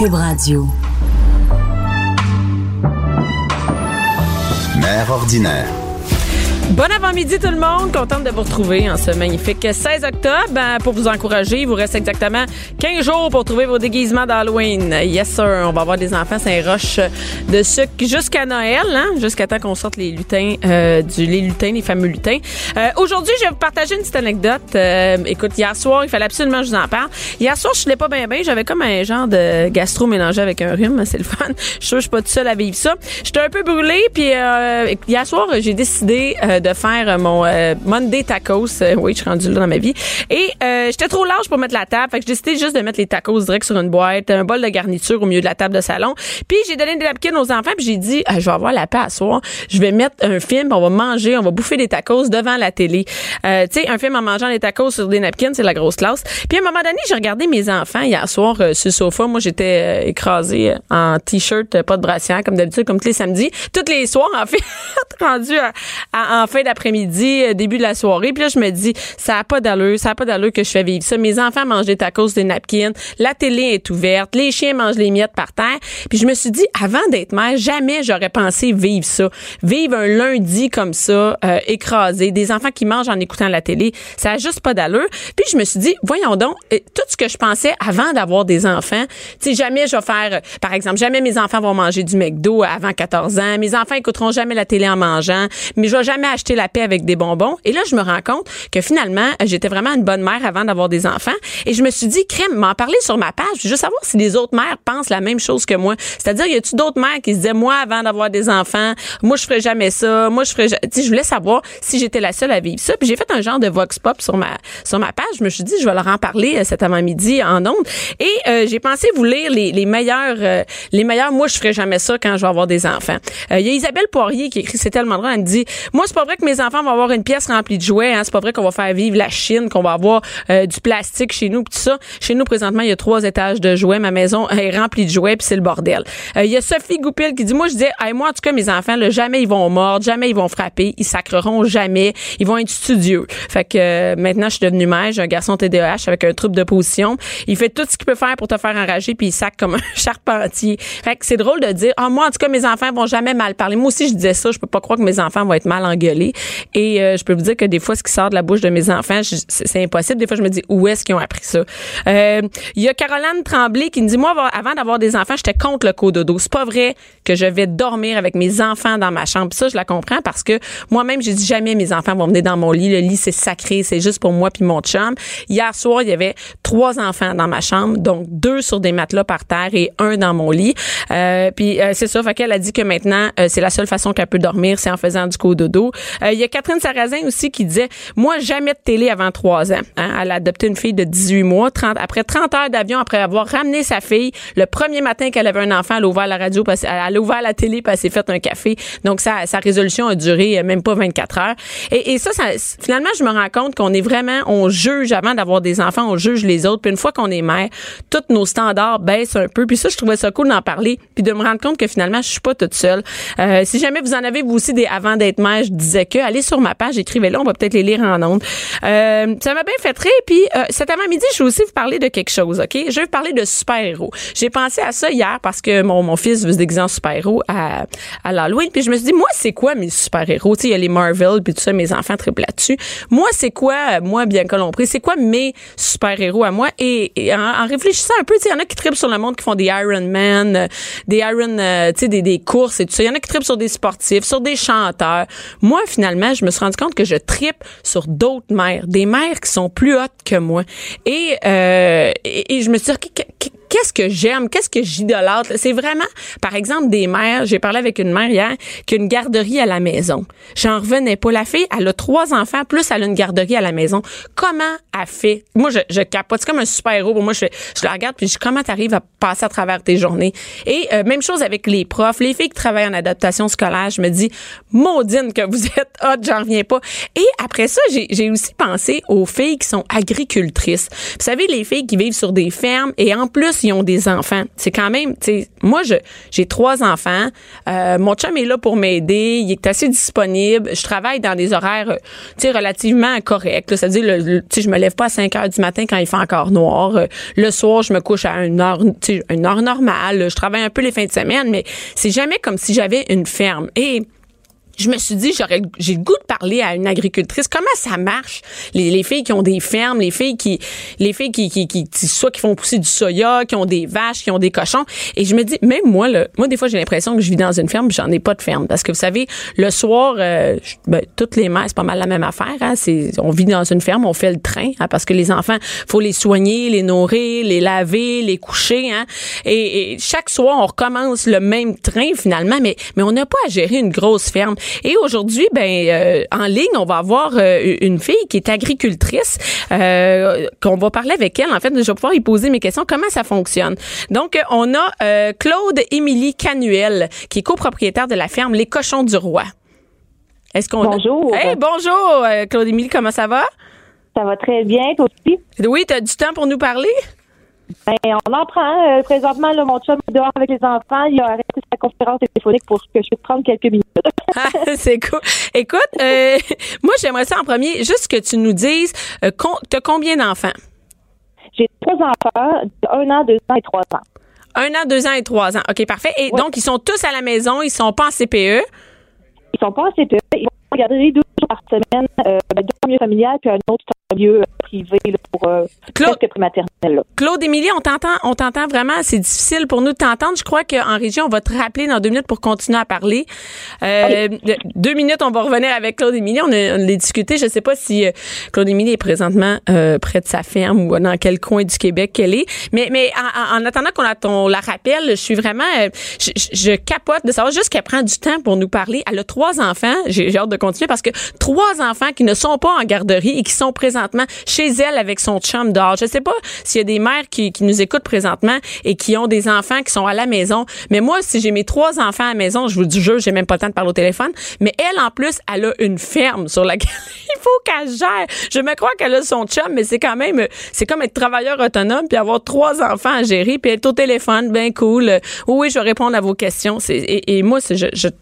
Cube Radio. Mère ordinaire. Bon avant-midi tout le monde, contente de vous retrouver en ce magnifique 16 octobre. Ben, pour vous encourager, il vous reste exactement 15 jours pour trouver vos déguisements d'Halloween. Yes sir, on va avoir des enfants Saint-Roch de sucre jusqu'à Noël, hein, jusqu'à temps qu'on sorte les lutins, euh, du, les lutins, les fameux lutins. Euh, Aujourd'hui, je vais vous partager une petite anecdote. Euh, écoute, hier soir, il fallait absolument que je vous en parle. Hier soir, je ne pas bien bien, j'avais comme un genre de gastro mélangé avec un rhume, c'est le fun. Je suis suis pas toute seule à vivre ça. J'étais un peu brûlée, puis euh, hier soir, j'ai décidé euh, de faire mon euh, Monday tacos. Euh, oui, je suis rendue là dans ma vie. Et j'étais trop large pour mettre la table. Fait que j'ai décidé juste de mettre les tacos direct sur une boîte, un bol de garniture au milieu de la table de salon. Puis j'ai donné des napkins aux enfants. Puis j'ai dit, ah, je vais avoir la paix à soir. Je vais mettre un film. On va manger, on va bouffer des tacos devant la télé. Euh, tu sais, un film en mangeant des tacos sur des napkins, c'est la grosse classe. Puis à un moment donné, j'ai regardé mes enfants hier soir sur le sofa. Moi, j'étais écrasée en t-shirt, pas de brassière, comme d'habitude, comme tous les samedis. Toutes les soirs, en fait, rendu en fin d'après-midi, euh, début de la soirée. Puis là, je me dis, ça a pas d'allure, ça a pas d'allure que je fais vivre ça. Mes enfants mangent des tacos, des napkins, la télé est ouverte, les chiens mangent les miettes par terre. Puis je me suis dit, avant d'être mère, jamais j'aurais pensé vivre ça. Vivre un lundi comme ça, euh, écrasé, des enfants qui mangent en écoutant la télé, ça a juste pas d'allure. Puis je me suis dit, voyons donc, euh, tout ce que je pensais avant d'avoir des enfants, tu jamais je vais faire, par exemple, jamais mes enfants vont manger du McDo avant 14 ans, mes enfants écouteront jamais la télé en mangeant, mais je vais jamais acheter la paix avec des bonbons. Et là, je me rends compte que finalement, j'étais vraiment une bonne mère avant d'avoir des enfants. Et je me suis dit, crème, m'en parler sur ma page. Je veux juste savoir si les autres mères pensent la même chose que moi. C'est-à-dire, y a-tu d'autres mères qui se disaient, moi, avant d'avoir des enfants, moi, je ferais jamais ça. Moi, je ferais, tu je voulais savoir si j'étais la seule à vivre ça. Puis j'ai fait un genre de vox pop sur ma, sur ma page. Je me suis dit, je vais leur en parler euh, cet avant-midi en ondes. Et euh, j'ai pensé vous lire les, les meilleurs, euh, les meilleurs, moi, je ferais jamais ça quand je vais avoir des enfants. Il y a Isabelle Poirier qui écrit, c'est tellement drôle, elle me dit, moi, c'est pas vrai que mes enfants vont avoir une pièce remplie de jouets. Hein. C'est pas vrai qu'on va faire vivre la Chine, qu'on va avoir euh, du plastique chez nous, tout ça. Chez nous, présentement, il y a trois étages de jouets. Ma maison est remplie de jouets, puis c'est le bordel. Euh, il y a Sophie Goupil qui dit, moi, je dis, hey, moi, en tout cas, mes enfants, là, jamais ils vont mordre, jamais ils vont frapper, ils sacreront jamais, ils vont être studieux. Fait que euh, maintenant, je suis devenue mère, j'ai un garçon TDAH avec un trouble de position. Il fait tout ce qu'il peut faire pour te faire enrager, puis il sac comme un charpentier. Fait que c'est drôle de dire, ah, moi, en tout cas, mes enfants vont jamais mal parler. Moi aussi, je disais ça, je peux pas croire que mes enfants vont être mal engueulés. Et je peux vous dire que des fois, ce qui sort de la bouche de mes enfants, c'est impossible. Des fois, je me dis, où est-ce qu'ils ont appris ça? Euh, il y a Caroline Tremblay qui me dit, moi, avant d'avoir des enfants, j'étais contre le cododo. C'est pas vrai que je vais dormir avec mes enfants dans ma chambre. ça, je la comprends parce que moi-même, j'ai dit jamais mes enfants vont venir dans mon lit. Le lit, c'est sacré. C'est juste pour moi puis mon chum. Hier soir, il y avait trois enfants dans ma chambre, donc deux sur des matelas par terre et un dans mon lit. Euh, puis euh, c'est ça. Fait qu'elle a dit que maintenant, c'est la seule façon qu'elle peut dormir, c'est en faisant du cododo. Il y a Catherine Sarrazin aussi qui disait, moi, jamais de télé avant trois ans. Hein. Elle a adopté une fille de 18 mois. 30, après 30 heures d'avion, après avoir ramené sa fille, le premier matin qu'elle avait un enfant, elle a ouvert la radio, elle a ouvert la télé, puis elle s'est fait un café. Donc, sa, sa résolution a duré euh, même pas 24 heures. Et, et ça, ça, finalement, je me rends compte qu'on est vraiment, on juge avant d'avoir des enfants, on juge les autres. Puis une fois qu'on est mère, tous nos standards baissent un peu. Puis ça, je trouvais ça cool d'en parler, puis de me rendre compte que finalement, je suis pas toute seule. Euh, si jamais vous en avez vous aussi des avant d'être mère, disais que allez sur ma page, écrivez-le, on va peut-être les lire en ondes. Euh, ça m'a bien fait très. Puis euh, cet avant-midi, je vais aussi vous parler de quelque chose, OK? Je vais vous parler de super-héros. J'ai pensé à ça hier parce que mon, mon fils veut se déguiser en super-héros à, à l'Halloween. Puis je me suis dit, moi, c'est quoi mes super-héros? Tu sais, il y a les Marvel, puis tout ça, mes enfants triplent là-dessus. Moi, c'est quoi, moi, bien que l'on c'est quoi mes super-héros à moi? Et, en, réfléchissant un peu, tu sais, il y en a qui trippent sur le monde, qui font des Iron Man, euh, des Iron, tu sais, des, des courses et tout ça. Il y en a qui trippent sur des sportifs, sur des chanteurs. Moi, finalement, je me suis rendu compte que je trippe sur d'autres mères, des mères qui sont plus hautes que moi. Et, euh, et, je me suis dit, qu'est-ce que j'aime, qu'est-ce que j'idolâtre? C'est vraiment, par exemple, des mères. J'ai parlé avec une mère hier qui a une garderie à la maison. J'en revenais pas. La fille, elle a trois enfants, plus elle a une garderie à la maison. Comment elle fait? Moi, je, je capote. C'est comme un super-héros. Moi, je, je la regarde puis je dis, comment t'arrives à passer à travers tes journées? Et euh, même chose avec les profs, les filles qui travaillent en adaptation scolaire. Je me dis, maudine que vous êtes hot, j'en reviens pas. Et après ça, j'ai aussi pensé aux filles qui sont agricultrices. Vous savez, les filles qui vivent sur des fermes et en plus, ils ont des enfants. C'est quand même, tu sais, moi, j'ai trois enfants. Euh, mon chum est là pour m'aider. Il est assez disponible. Je travaille dans des horaires, tu sais, relativement corrects. Ça veut dire, tu sais, je me lève pas à 5 heures du matin quand il fait encore noir. Euh, le soir, je me couche à une heure, tu sais, une heure normale. Je travaille un peu les fins de semaine, mais c'est jamais comme si j'avais une ferme. Et je me suis dit, j'aurais, j'ai le goût de parler à une agricultrice. Comment ça marche? Les, les filles qui ont des fermes, les filles qui, les filles qui, qui, qui, soit qui font pousser du soya, qui ont des vaches, qui ont des cochons. Et je me dis, même moi, là, moi, des fois, j'ai l'impression que je vis dans une ferme, j'en ai pas de ferme. Parce que vous savez, le soir, euh, ben, toutes les mères, c'est pas mal la même affaire, hein? C'est, on vit dans une ferme, on fait le train, hein, parce que les enfants, faut les soigner, les nourrir, les laver, les coucher, hein. Et, et chaque soir, on recommence le même train, finalement, mais, mais on n'a pas à gérer une grosse ferme. Et aujourd'hui, ben euh, en ligne, on va avoir euh, une fille qui est agricultrice, euh, qu'on va parler avec elle. En fait, je vais pouvoir y poser mes questions. Comment ça fonctionne? Donc, on a Claude Émilie Canuel, qui est copropriétaire de la ferme Les Cochons du Roi. Est-ce qu'on bonjour. Hey, bonjour, Claude Émilie, comment ça va? Ça va très bien, toi aussi? Oui, tu as du temps pour nous parler? Ben, on en prend. Euh, présentement, là, mon chum est dehors avec les enfants. Il a arrêté sa conférence téléphonique pour que je puisse prendre quelques minutes. ah, c'est cool. Écoute, euh, moi, j'aimerais ça en premier, juste que tu nous dises, euh, tu as combien d'enfants? J'ai trois enfants, un an, deux ans et trois ans. Un an, deux ans et trois ans. OK, parfait. Et donc, ils sont tous à la maison, ils sont pas en CPE? Ils sont pas en CPE. Ils vont regarder deux jours par semaine, euh, ben, deux familial, puis un autre milieu privé pour euh, Claude. Claude Émilie, on t'entend, on t'entend vraiment. C'est difficile pour nous de t'entendre. Je crois qu'en région, on va te rappeler dans deux minutes pour continuer à parler. Euh, deux minutes, on va revenir avec Claude Émilie. On, a, on l'a discuté. Je sais pas si euh, Claude Émilie est présentement euh, près de sa ferme ou dans quel coin du Québec qu'elle est. Mais, mais en, attendant qu'on la, la rappelle, je suis vraiment, je, je, capote de savoir juste qu'elle prend du temps pour nous parler. Elle a trois enfants. J'ai, j'ai hâte de continuer parce que trois enfants qui ne sont pas en garderie et qui sont présentement chez elle avec son chum. Je sais pas s'il y a des mères qui, qui, nous écoutent présentement et qui ont des enfants qui sont à la maison. Mais moi, si j'ai mes trois enfants à la maison, je vous dis jeu, j'ai même pas le temps de parler au téléphone. Mais elle, en plus, elle a une ferme sur laquelle il faut qu'elle gère. Je me crois qu'elle a son chum, mais c'est quand même, c'est comme être travailleur autonome puis avoir trois enfants à gérer puis être au téléphone, ben cool. Oui, je vais répondre à vos questions. Et, et, moi,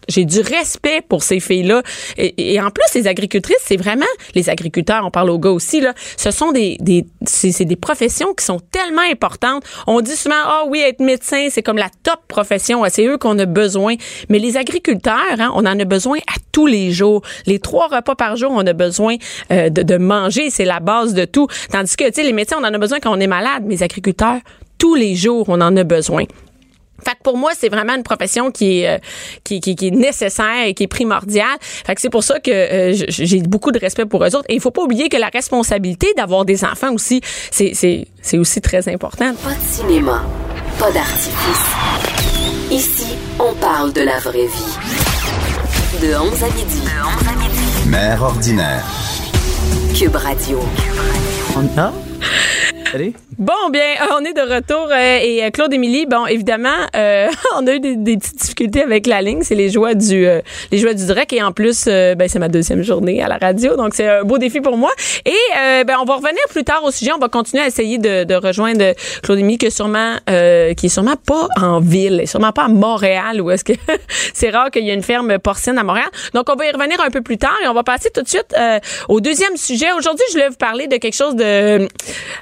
j'ai du respect pour ces filles-là. Et, et, en plus, les agricultrices, c'est vraiment les agriculteurs. On parle aux gars aussi Ce sont des, c'est des professions qui sont tellement importantes. On dit souvent, ah oui, être médecin, c'est comme la top profession. C'est eux qu'on a besoin. Mais les agriculteurs, hein, on en a besoin à tous les jours. Les trois repas par jour, on a besoin euh, de, de manger. C'est la base de tout. Tandis que, tu sais, les médecins, on en a besoin quand on est malade. Mais les agriculteurs, tous les jours, on en a besoin. Fait que pour moi, c'est vraiment une profession qui est, euh, qui, qui, qui, est nécessaire et qui est primordiale. Fait que c'est pour ça que euh, j'ai beaucoup de respect pour eux autres. Et il faut pas oublier que la responsabilité d'avoir des enfants aussi, c'est, c'est, c'est aussi très important. Pas de cinéma, pas d'artifice. Ici, on parle de la vraie vie. De 11 à midi. De 11 à midi. Mère ordinaire. Cube Radio. On a? Allez? Bon, bien, euh, on est de retour euh, et euh, Claude Émilie, bon, évidemment, on a eu des, petites difficultés avec la ligne, c'est les joies du les joies du direct et en plus, ben c'est ma deuxième journée à la radio, donc c'est un beau défi pour moi. Et ben on va revenir plus tard au sujet, on va continuer à essayer de, de rejoindre Claude Émilie que sûrement qui est sûrement pas en ville, sûrement pas à Montréal où est-ce que c'est rare qu'il y ait une ferme porcine à Montréal. Donc on va y revenir un peu plus tard et on va passer tout de suite au deuxième sujet. Aujourd'hui, je voulais vous parler de quelque chose de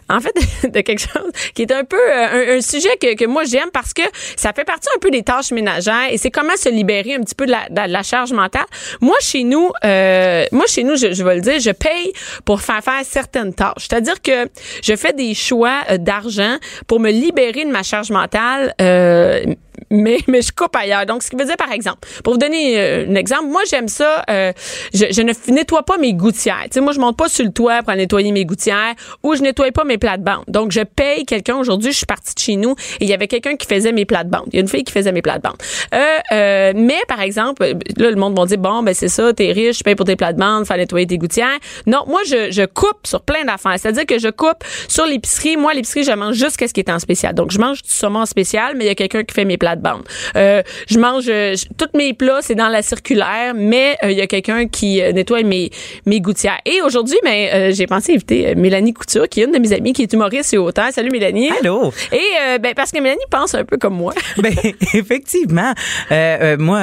en fait de quelque chose qui est un peu euh, un, sujet que, que moi j'aime parce que ça fait partie un peu des tâches ménagères et c'est comment se libérer un petit peu de la, de la charge mentale. Moi chez nous, euh, moi chez nous, je, je vais le dire, je paye pour faire faire certaines tâches. C'est-à-dire que je fais des choix euh, d'argent pour me libérer de ma charge mentale. Euh, mais, mais je coupe ailleurs. Donc, ce qui veut dire, par exemple, pour vous donner euh, un exemple, moi, j'aime ça, euh, je, je, ne nettoie pas mes gouttières. Tu sais, moi, je monte pas sur le toit pour nettoyer mes gouttières ou je nettoie pas mes plates-bandes. Donc, je paye quelqu'un. Aujourd'hui, je suis partie de chez nous et il y avait quelqu'un qui faisait mes plates-bandes. Il y a une fille qui faisait mes plates-bandes. Euh, euh, mais, par exemple, là, le monde va dire, bon, ben c'est ça, t'es riche, je paye pour tes plates-bandes, faut nettoyer tes gouttières. Non, moi, je, je coupe sur plein d'affaires. C'est-à-dire que je coupe sur l'épicerie. Moi, l'épicerie, je mange juste ce qui est en spécial. Donc, je mange du saumon spécial, mais il y a quelqu'un qui fait mes plates-bandes. Euh, je mange euh, tous mes plats, c'est dans la circulaire, mais euh, il y a quelqu'un qui nettoie mes mes gouttières. Et aujourd'hui, ben j'ai pensé inviter Mélanie Couture, qui est une de mes amies, qui est humoriste et auteur. Salut Mélanie. Allô. Et ben parce que Mélanie pense un peu comme moi. ben effectivement, moi,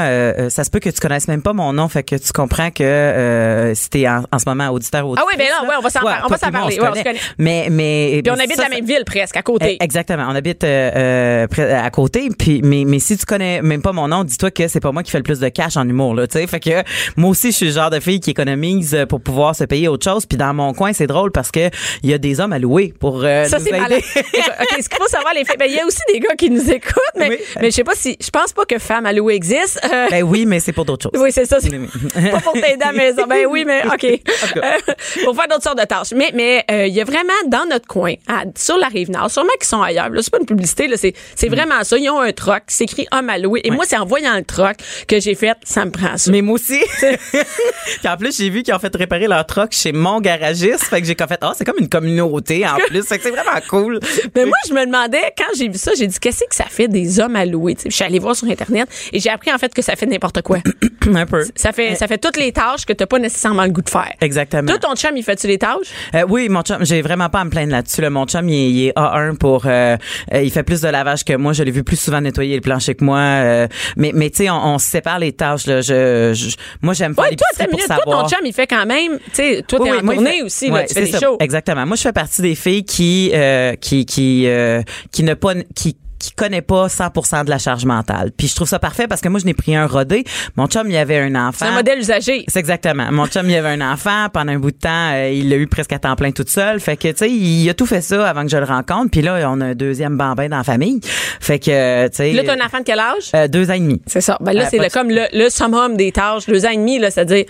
ça se peut que tu connaisses même pas mon nom, fait que tu comprends que c'était en, en, ce moment auditeur auditeur. Ah oui, ben là, ouais, on va s'en on va s'en parler. Ouais, on se connaît. Mais mais puis on habite la même ville presque à côté. Exactement, on habite à côté. Puis mais mais si tu connais même pas mon nom, dis-toi que c'est pas moi qui fais le plus de cash en humour là, tu sais. Fait que moi aussi je suis le genre de fille qui économise pour pouvoir se payer autre chose. Puis dans mon coin, c'est drôle parce que il y a des hommes à louer pour euh, Ça c'est malade. OK, ce qu'il faut savoir les filles, ben il y a aussi des gars qui nous écoutent mais mais je sais pas si je pense pas que femme à louer existe. Euh, ben oui, mais c'est pour d'autres choses. Oui, c'est ça. pas pour t'aider à la maison. Ben oui, mais OK. Euh, pour faire d'autres sortes de tâches. Mais mais il y a vraiment dans notre coin, sur la rive nord, sûrement qu'ils sont ailleurs. Là, c'est pas une publicité là, c'est c'est mm. vraiment ça, ils ont un troc, c'est écrit homme à louer et moi c'est en voyant le troc que j'ai fait, ça me prend ça. Mais moi aussi. puis en plus, j'ai vu qu'ils ont fait réparer leur troc chez mon garagiste. Fait que j'ai fait, oh, c'est comme une communauté en plus. Fait que c'est vraiment cool. Mais moi, je me demandais, quand j'ai vu ça, j'ai dit, qu'est-ce que ça fait des hommes à louer? je suis allée voir sur Internet et j'ai appris en fait que ça fait n'importe quoi. un peu. Ça fait, ça fait toutes les tâches que t'as pas nécessairement le goût de faire. Exactement. Toi, ton chum, il fait-tu les tâches? Euh, oui, mon chum, j'ai vraiment pas à me plaindre là-dessus. Mon chum, il est, A1 pour, euh, euh, il fait plus de lavage que moi. Je l'ai vu plus souvent nettoyer le plancher que moi. mais, mais tu sais, on, on se sépare les tâches. Là. Je, moi, j'aime faire ouais, toi, pour savoir. Toi, ton chum, il fait quand même, tu sais, toi, t'es en tournée aussi, là, tu fais des shows. Exactement. Moi, je fais partie des filles qui, euh, qui, qui, euh, qui ne pas, qui qui connaît pas 100% de la charge mentale. Puis je trouve ça parfait parce que moi je n'ai pris un rodé. Mon chum il avait un enfant. C'est un modèle usagé. C'est exactement. Mon chum il avait un enfant pendant un bout de temps, euh, il l'a eu presque à temps plein toute seule. Fait que tu sais, il a tout fait ça avant que je le rencontre. Puis là on a un deuxième bambin dans la famille. Fait que tu sais. Là t'as un enfant de quel âge? euh, Deux ans et demi. C'est ça. Ben là euh, c'est comme le, le, summum des tâches. Deux ans et demi là, c'est-à-dire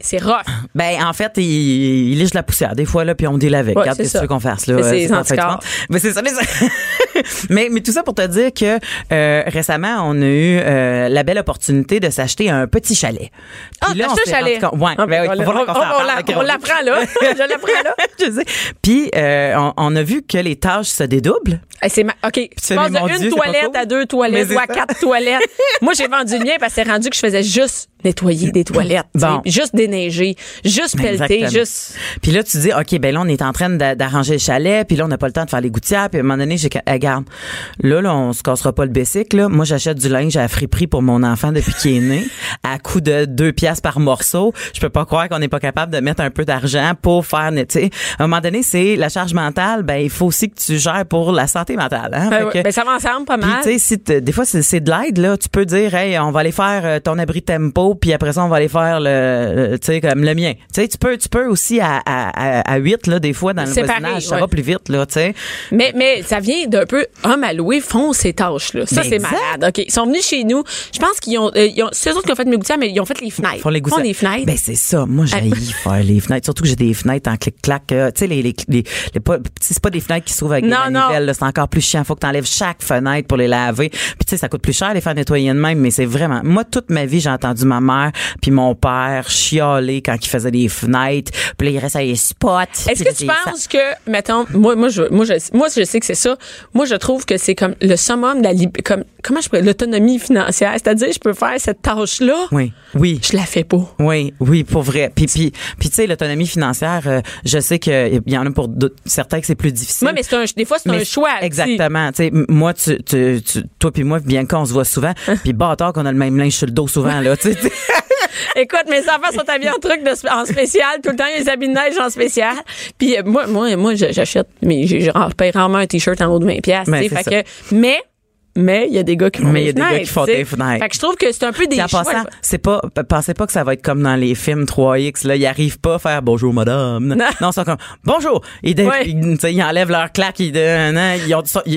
c'est rough. Ben en fait il, il liche la poussière des fois là puis on deal avec. Ouais, Regarde ce qu'on fasse là? C'est Mais c'est ça. mais mais tout ça pour te dire que euh, récemment, on a eu euh, la belle opportunité de s'acheter un petit chalet. Ah, là, un chalet? Ouais, ah, ben, on, on, l'apprend là. Je l'apprends là. je sais. Puis euh, on, on, a vu que les tâches se dédoublent. C'est OK. Tu passes de une toilette à deux toilettes ou à quatre toilettes. Moi, j'ai vendu le mien parce que c'est rendu que je faisais juste nettoyer des toilettes. Bon. Juste déneiger, juste pelleter, juste. Puis là, tu dis, OK, ben là, on est en train d'arranger le chalet, puis là, on n'a pas le temps de faire les gouttières, puis à un moment donné, j'ai regarde, là, là, on se cassera pas le bessic, là. Moi, j'achète du linge à friperie pour mon enfant depuis qu'il est né, à coût de deux piastres par morceau. Je peux pas croire qu'on n'est pas capable de mettre un peu d'argent pour faire, tu. À un moment donné, c'est la charge mentale, ben, il faut aussi que tu gères pour la santé mentale, hein. Ben, ben ça m'ensemble pas mal. Tu sais, si des fois, c'est de l'aide, là. Tu peux dire, hey, on va aller faire euh, ton abri tempo puis après ça on va aller faire le, tu sais comme le mien. Tu sais tu peux tu peux aussi à à, à 8 là des fois dans le voisinage, ça va plus vite là, tu sais. Mais mais ça vient d'un peu homme à louer font ces tâches là. Ça c'est malade. OK, ils sont venus chez nous. Je pense qu'ils ont, euh, c'est eux autres qui ont fait mes gouttières mais ils ont fait les fenêtres. Ils font les gouttières. les fenêtres. Ben c'est ça. Moi j'ai faire les fenêtres, surtout que j'ai des fenêtres en clic-clac, euh, tu sais les les, les, les pas c'est pas des fenêtres qui se trouvent avec des manivelles, c'est encore plus chiant, faut que tu enlèves chaque fenêtre pour les laver. Puis tu sais ça coûte plus cher les faire nettoyer de même mais c'est vraiment moi toute ma vie j'ai entendu ma mère puis mon père chialer quand il faisait des fenêtres, puis là, il reste à les spots. Est-ce que tu penses que, mettons, moi, moi, je, moi, je, moi, je sais que c'est ça. Moi, je trouve que c'est comme le summum de la comme, comment je pourrais, l'autonomie financière. C'est-à-dire, je peux faire cette tâche-là. Oui. Oui. Je la fais pas. Oui, oui, pour vrai. Puis, puis, puis tu sais, l'autonomie financière, euh, je sais qu'il y en a pour certains que c'est plus difficile. Oui, mais c'est un, des fois, c'est un choix. Exactement. Tu sais, moi, tu, tu, toi puis moi, bien qu'on se voit souvent, puis bâtard qu'on a le même linge sur le dos souvent, là, tu sais. Écoute, mes enfants sont habillés en truc de, en spécial. Tout le temps, ils habillent de neige en spécial. Puis euh, moi, moi, moi, j'achète, mais je paye rarement un t-shirt en haut de 20 pièces. Mais, fait que, mais mais il y a des gars qui font Mais il y a des des gars fenêtres, qui font des fenêtres. Fait que je trouve que c'est un peu des choix. passant, c'est pas, pensez pas que ça va être comme dans les films 3X, là. Ils arrivent pas à faire bonjour madame. Non. Non, ils sont comme bonjour. Ils, Ouais. enlèvent leur claque. Ils,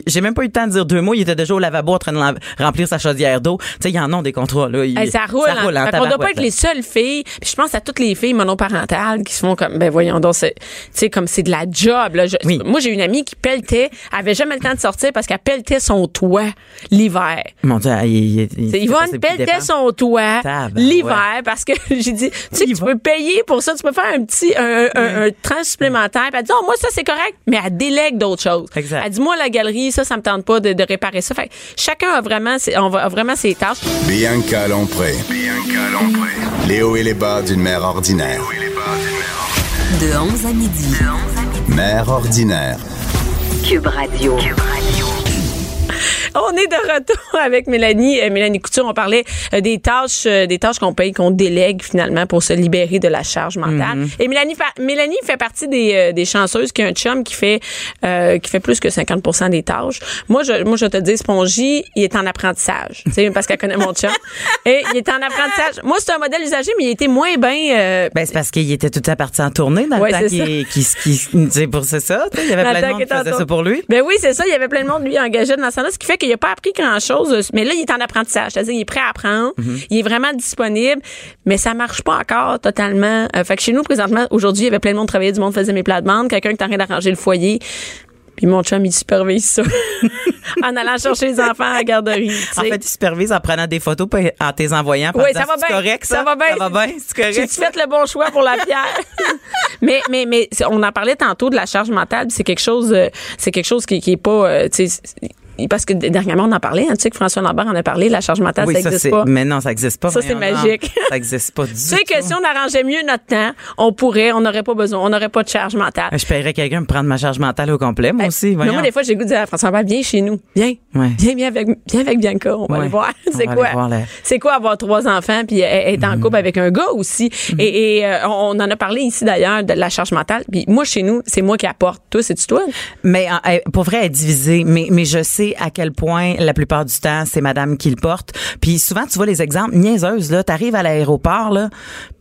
j'ai même pas eu le temps de dire deux mots. Ils étaient déjà au lavabo en train de remplir sa chaudière d'eau. Tu sais, ils en ont des contrats, là. Ils- ça roule. Ça roule hein. en Fait qu'on doit pas être les seules filles. Puis je pense à toutes les filles monoparentales qui se font comme, ben voyons donc, c'est, tu sais, comme c'est de la job. Là. Je- Oui. Moi, j'ai une amie qui pelletait, elle avait jamais le temps de sortir parce qu'elle pelletait son toit l'hiver. Mon Dieu, il, il, il, C'est il Yvonne de pelletait son toit l'hiver parce que j'ai dit, tu sais, que tu peux payer pour ça, tu peux faire un petit, un, un, un tranche supplémentaire. Puis elle dit, oh, moi, ça, c'est correct, mais elle délègue d'autres choses. Exact. Elle dit, moi, la galerie, ça, ça me tente pas de, de réparer ça. Fait que chacun a vraiment, ses- on va, a vraiment ses tâches. Bianca Lompré. Les hauts et les bas d'une mère ordinaire. De 11 à midi. Mère ordinaire. Cube Radio. On est de retour avec Mélanie, euh, Mélanie Couture. On parlait euh, des tâches, euh, des tâches qu'on paye, qu'on délègue finalement pour se libérer de la charge mentale. Mhm. Et Mélanie, Mélanie fait partie des, euh, des chanceuses qui a un chum qui fait euh, qui fait plus que 50% des tâches. Moi, je, moi, je te dis, Spongy, il est en apprentissage, tu sais, parce qu'elle connaît mon chum. Et il est en apprentissage. Moi, c'est un modèle usagé, mais il était moins bien. euh, Ben, c'est parce qu'il était tout à parti en tournée dans Ouais, le temps qu'il, qu'il, qu'il- c'est pour c'est ça. Il y avait Dans plein de monde qui en faisait ça pour lui. Ben oui, c'est ça. Il y avait plein de monde, lui, engagé dans ça. Ce qui fait qu'il n'a pas appris grand-chose. Mais là, il est en apprentissage. C'est-à-dire, il est prêt à apprendre. Mm-hmm. Il est vraiment disponible. Mais ça marche pas encore totalement. Euh, fait que chez nous, présentement, aujourd'hui, il y avait plein de monde travaillait. Du monde faisait mes plates-bandes. Quelqu'un qui est en train d'arranger le foyer. Puis mon chum, il supervise ça. en allant chercher les enfants à la garderie. En fait, il supervise en prenant des photos en tes envoyant. Oui, ça va C'est bien. correct, ça? Ça va bien. Ça va bien, c'est correct. Fait le bon choix pour la pierre? mais, mais, mais, on en parlait tantôt de la charge mentale, c'est quelque chose, euh, c'est quelque chose qui, qui est pas, c'est- parce que dernièrement, on en parlait, hein, tu sais que François Lambert en a parlé, la charge mentale, Oui, ça n'existe c'est, pas. mais non, ça n'existe pas. Ça, c'est magique. Ça n'existe pas du Tu sais que tout. si on arrangeait mieux notre temps, on pourrait, on n'aurait pas besoin, on n'aurait pas de charge mentale. Je paierais quelqu'un me prendre ma charge mentale au complet, moi aussi. Mais voyons. moi, des fois, j'ai goût de dire à François Lambert, viens chez nous. Viens. Ouais. Viens, viens avec, viens avec Bianca. On va Ouais. aller voir. C'est quoi? C'est quoi avoir trois enfants puis être en couple avec un gars aussi? Et, et, euh, on en a parlé ici d'ailleurs de la charge mentale. Puis moi, chez nous, c'est moi qui apporte. Toi, c'est-tu toi? Mais pour vrai, elle est divisée. Mais, mais je sais à quel point la plupart du temps, c'est madame qui le porte. Puis souvent, tu vois les exemples niaiseuses, là. T'arrives à l'aéroport, là,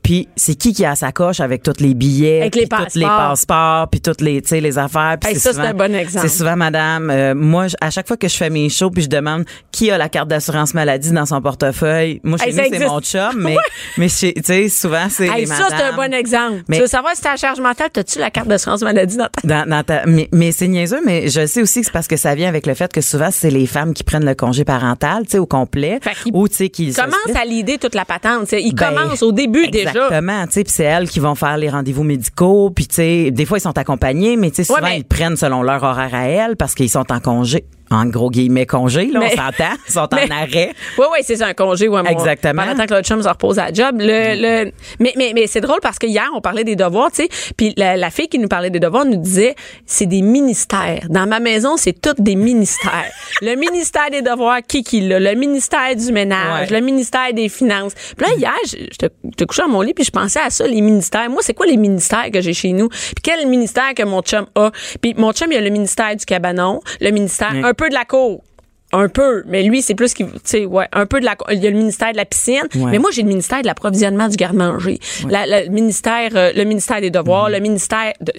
puis c'est qui qui a sa coche avec tous les billets, Avec les puis tous les passeports. puis toutes les, tu sais, les affaires. Puis Hey, c'est ça, c'est souvent- un bon exemple. C'est souvent madame. euh, moi, à chaque fois que je fais mes shows, puis je demande qui a la carte d'assurance maladie dans son portefeuille. Moi, chez Hey, nous, c'est mon chum, mais, mais tu sais, souvent, c'est Hey, les ça, c'est un bon exemple. Mais- tu veux savoir si t'as la charge mentale, t'as-tu la carte d'assurance maladie dans ta... Dans, dans ta- mais mais c'est niaiseux, mais je sais aussi que c'est parce que ça vient avec le fait que souvent, c'est les femmes qui prennent le congé parental, tu sais, au complet. Ou, tu sais, qui se Commence splitent. à l'idée toute la patente. tu sais. Il Ben, commence au début déjà. Exactement, tu sais, puis c'est elles qui vont faire les rendez-vous médicaux, puis tu sais, des fois ils sont accompagnés, mais tu sais, souvent Ouais, mais- ils prennent selon leur horaire à elles parce qu'ils sont en congé, en gros guillemets congé, là, Mais- on s'entend, ils sont mais- en arrêt. Oui, oui, c'est ça, un congé. Ouais, mon- Exactement. Pendant que l'autre chum se repose à la job. Le, le, mais mais, mais c'est drôle parce que hier, on parlait des devoirs, tu sais. Puis la, la fille qui nous parlait des devoirs nous disait, c'est des ministères. Dans ma maison, c'est tous des ministères. le ministère des devoirs, qui qui l'a? Le ministère du ménage, Ouais. le ministère des finances. Puis là, hier, je- j'étais couché à mon lit puis je pensais à ça, les ministères. Moi, c'est quoi les ministères que j'ai chez nous? Puis quel ministère que mon chum a? Puis mon chum, il a le ministère du cabanon, le ministère un peu de la cour. Un peu, mais lui, c'est plus qu'il, tu sais, ouais, un peu de la, il y a le ministère de la piscine, Ouais. mais moi, j'ai le ministère de l'approvisionnement du garde-manger, La- la- le ministère, euh, le ministère des devoirs, Mm-hmm. le ministère de,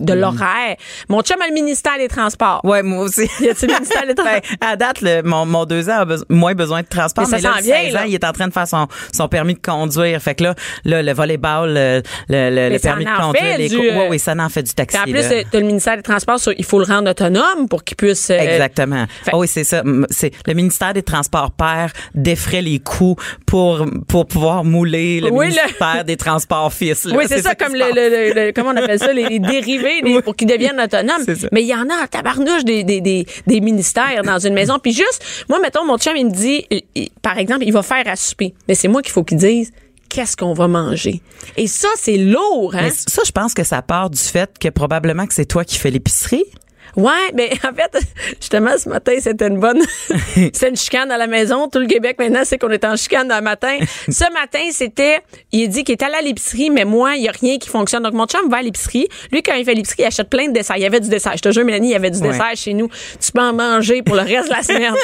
de l'horaire. Mon chum a le ministère des transports. Ouais, moi aussi. Y a-t-il le ministère des transports? Ben, à date, le- mon, mon deux ans a beso- moins besoin de transport. Mais ça là, vient, 16 là. ans, il est en train de faire son, son permis de conduire. Fait que là, là le volleyball, le, le, le, permis de conduire, les du, cours. euh, Ouais, oui, ça en fait du taxi. En plus, euh, t'as le ministère des transports, sur- il faut le rendre autonome pour qu'il puisse. euh, Exactement. fait- Ah oui, c'est ça. C'est le ministère des Transports père défrait les coûts pour pour pouvoir mouler le Oui, le- ministère des Transports fils. là. Oui, c'est ça, comme le, comment on appelle ça, les, les dérivés pour qu'ils deviennent autonomes. Mais il y en a en tabarnouche des, des, des, des ministères dans une maison. Puis juste, moi, mettons, mon chum, il me dit, il- par exemple, il va faire à souper. Mais c'est moi qu'il faut qu'il dise qu'est-ce qu'on va manger? Et ça, c'est lourd, hein? Mais ça, je pense que ça part du fait que probablement que c'est toi qui fais l'épicerie. Ouais, mais en fait, justement, ce matin, c'était une bonne, c'était une chicane à la maison. Tout le Québec maintenant, c'est qu'on est en chicane le matin. Ce matin, c'était, il dit qu'il est allé à l'épicerie, mais moi, il y a rien qui fonctionne. Donc, mon chum va à l'épicerie. Lui, quand il fait l'épicerie, il achète plein de desserts. Il y avait du dessert. Je te jure, Mélanie, il y avait du Ouais. dessert chez nous. Tu peux en manger pour le reste de la semaine.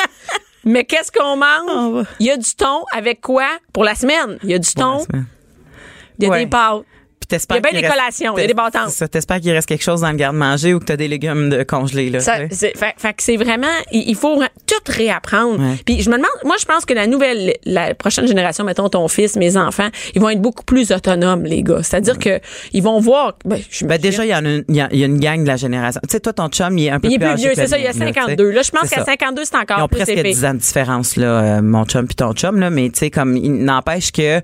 Mais qu'est-ce qu'on mange? Il y a du thon avec quoi? Pour la semaine? Il y a du thon, il y a Ouais. des pâtes. Puis t'espères Il y a bien des collations, il y a des bâtons. Ça, t'espères qu'il reste quelque chose dans le garde-manger ou que t'as des légumes de congelés, là. Ça, fait, fait que c'est vraiment, il, il faut tout réapprendre. Ouais. Puis je me demande, moi je pense que la nouvelle, la prochaine génération, mettons ton fils, mes enfants, ils vont être beaucoup plus autonomes, les gars. C'est-à-dire que ils vont voir. Ben, je Ben déjà, il y en a une, il y a, il y a une gang de la génération. Tu sais, toi, ton chum, il est un peu il est plus plus vieux, c'est ça, il y a mien, là, tu sais. 52. Là, je pense qu'à ça. 52, c'est encore Ils ont plus presque épais. 10 ans de différence, là, euh, mon chum puis ton chum, là, mais tu sais, comme, il n'empêche que,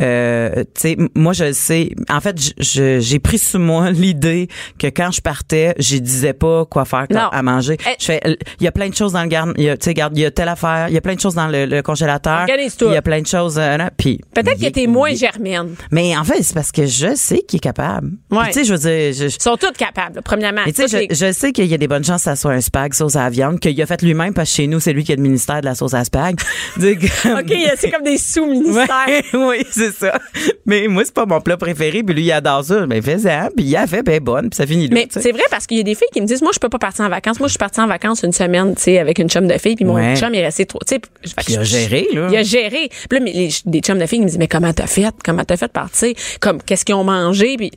euh, tu sais, moi, je le sais. En fait, j'ai pris sur moi l'idée que quand je partais, je disais pas quoi faire Non. à manger. Eh. Il y a plein de choses dans le garde, tu sais, garde, il y a telle affaire, il y a plein de choses dans le, le congélateur. Il y a plein de choses, euh, puis. Peut-être que t'es moins germaine. Mais en fait, c'est parce que je sais qu'il est capable. Ouais. Tu sais, je veux dire, je- je- Ils sont tous capables, là, premièrement. tu sais, je, je sais qu'il y a des bonnes chances que ça soit un spag sauce à la viande, qu'il a fait lui-même parce que chez nous, c'est lui qui a le ministère de la sauce à spag. OK, c'est comme des sous-ministères. Ouais, oui, c'est ça. Mais moi, c'est pas mon plat préféré, puis lui, il adore ça. Ben, fais-ça, puis il a fait, ben, bonne, puis ça finit là. Mais sais. c'est vrai parce qu'il y a des filles qui me disent moi je peux pas partir en vacances. Moi je suis partie en vacances une semaine, tu sais avec une chum de filles puis mon Ouais. chum est resté trop, tu sais il a je- géré, là. Il a géré. Puis là mais les, des chums de filles me disent mais comment t'as fait? Comment t'as fait de partir? Comme qu'est-ce qu'ils ont mangé? Puis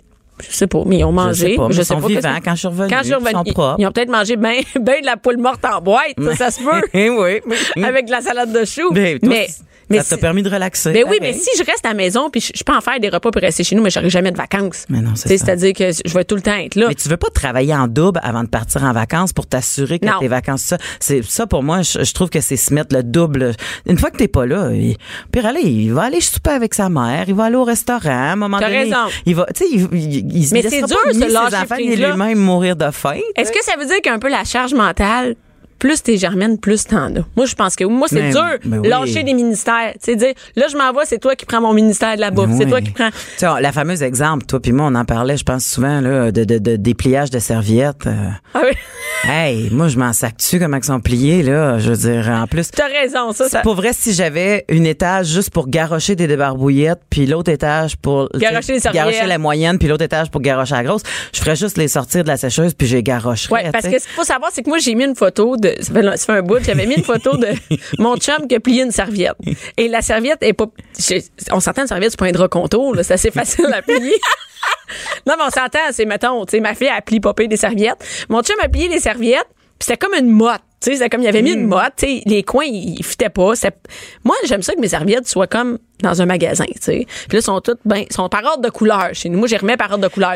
je sais pas, mais ils ont mangé. sais pas, mais ils sont qu'est-ce vivants que- quand je suis revenue, Quand je suis ils revenue, sont ils, propres. ils ont peut-être mangé bien ben de la poule morte en boîte, ça, ça se peut. Oui. avec de la salade de choux. Ben, mais ça mais t'a si- permis de relaxer. ben oui, mais pareil. si je reste à la maison puis je, je peux en faire des repas pour rester chez nous, mais j'aurai jamais de vacances. Mais non, c'est. C'est-à-dire que je vais tout le temps être là. Mais tu veux pas travailler en double avant de partir en vacances pour t'assurer que Non. tes vacances, ça, c'est ça pour moi, je, je trouve que c'est se mettre le double. Une fois que t'es pas là, il, pire aller, il va aller souper avec sa mère, il va aller au restaurant, à un moment T'as donné, raison. il va, tu sais, il, il, il Mais laissera c'est pas dur, ce ni ses enfants ni lui-même mourir de faim. Est-ce que ça veut dire qu'un peu la charge mentale, plus t'es germaine, plus t'en as? Moi, je pense que moi, c'est dur. oui. Lâcher des ministères. Tu sais, dire, là, je m'en vais, c'est toi qui prends mon ministère de la bouffe. C'est toi qui prends. Tu sais, la fameuse exemple, toi puis moi, on en parlait, je pense souvent là, de, de, de dépliage de serviettes. euh. Ah oui. Hey, moi, je m'en sac dessus comment ils sont pliés là? Je veux dire, en plus. T'as raison, ça, ça. Pour vrai, si j'avais une étage juste pour garrocher des débarbouillettes, puis l'autre étage pour Garocher les serviettes. garocher la moyenne, puis l'autre étage pour garocher la grosse, je ferais juste les sortir de la sécheuse, puis j'ai garocherais. Ouais, parce que ce qu'il faut savoir, c'est que moi, j'ai mis une photo de, ça fait, ça fait un bout, j'avais mis une photo de mon chum qui a plié une serviette. Et la serviette est pas, on s'entend une serviette, c'est pas un drap contour, là, c'est assez facile à plier. non, mais on s'entend, c'est, mettons, tu sais, ma fille a plié popé des serviettes. Mon chum a plié les serviettes, puis c'était comme une motte. Tu sais, c'est comme il avait mis Mm. une motte, tu sais, les coins, ils, fitaient pas. Moi, j'aime ça que mes serviettes soient comme dans un magasin, tu sais. Puis là, sont toutes, ben, sont par ordre de couleur chez nous. Moi, j'ai remis par ordre de couleur.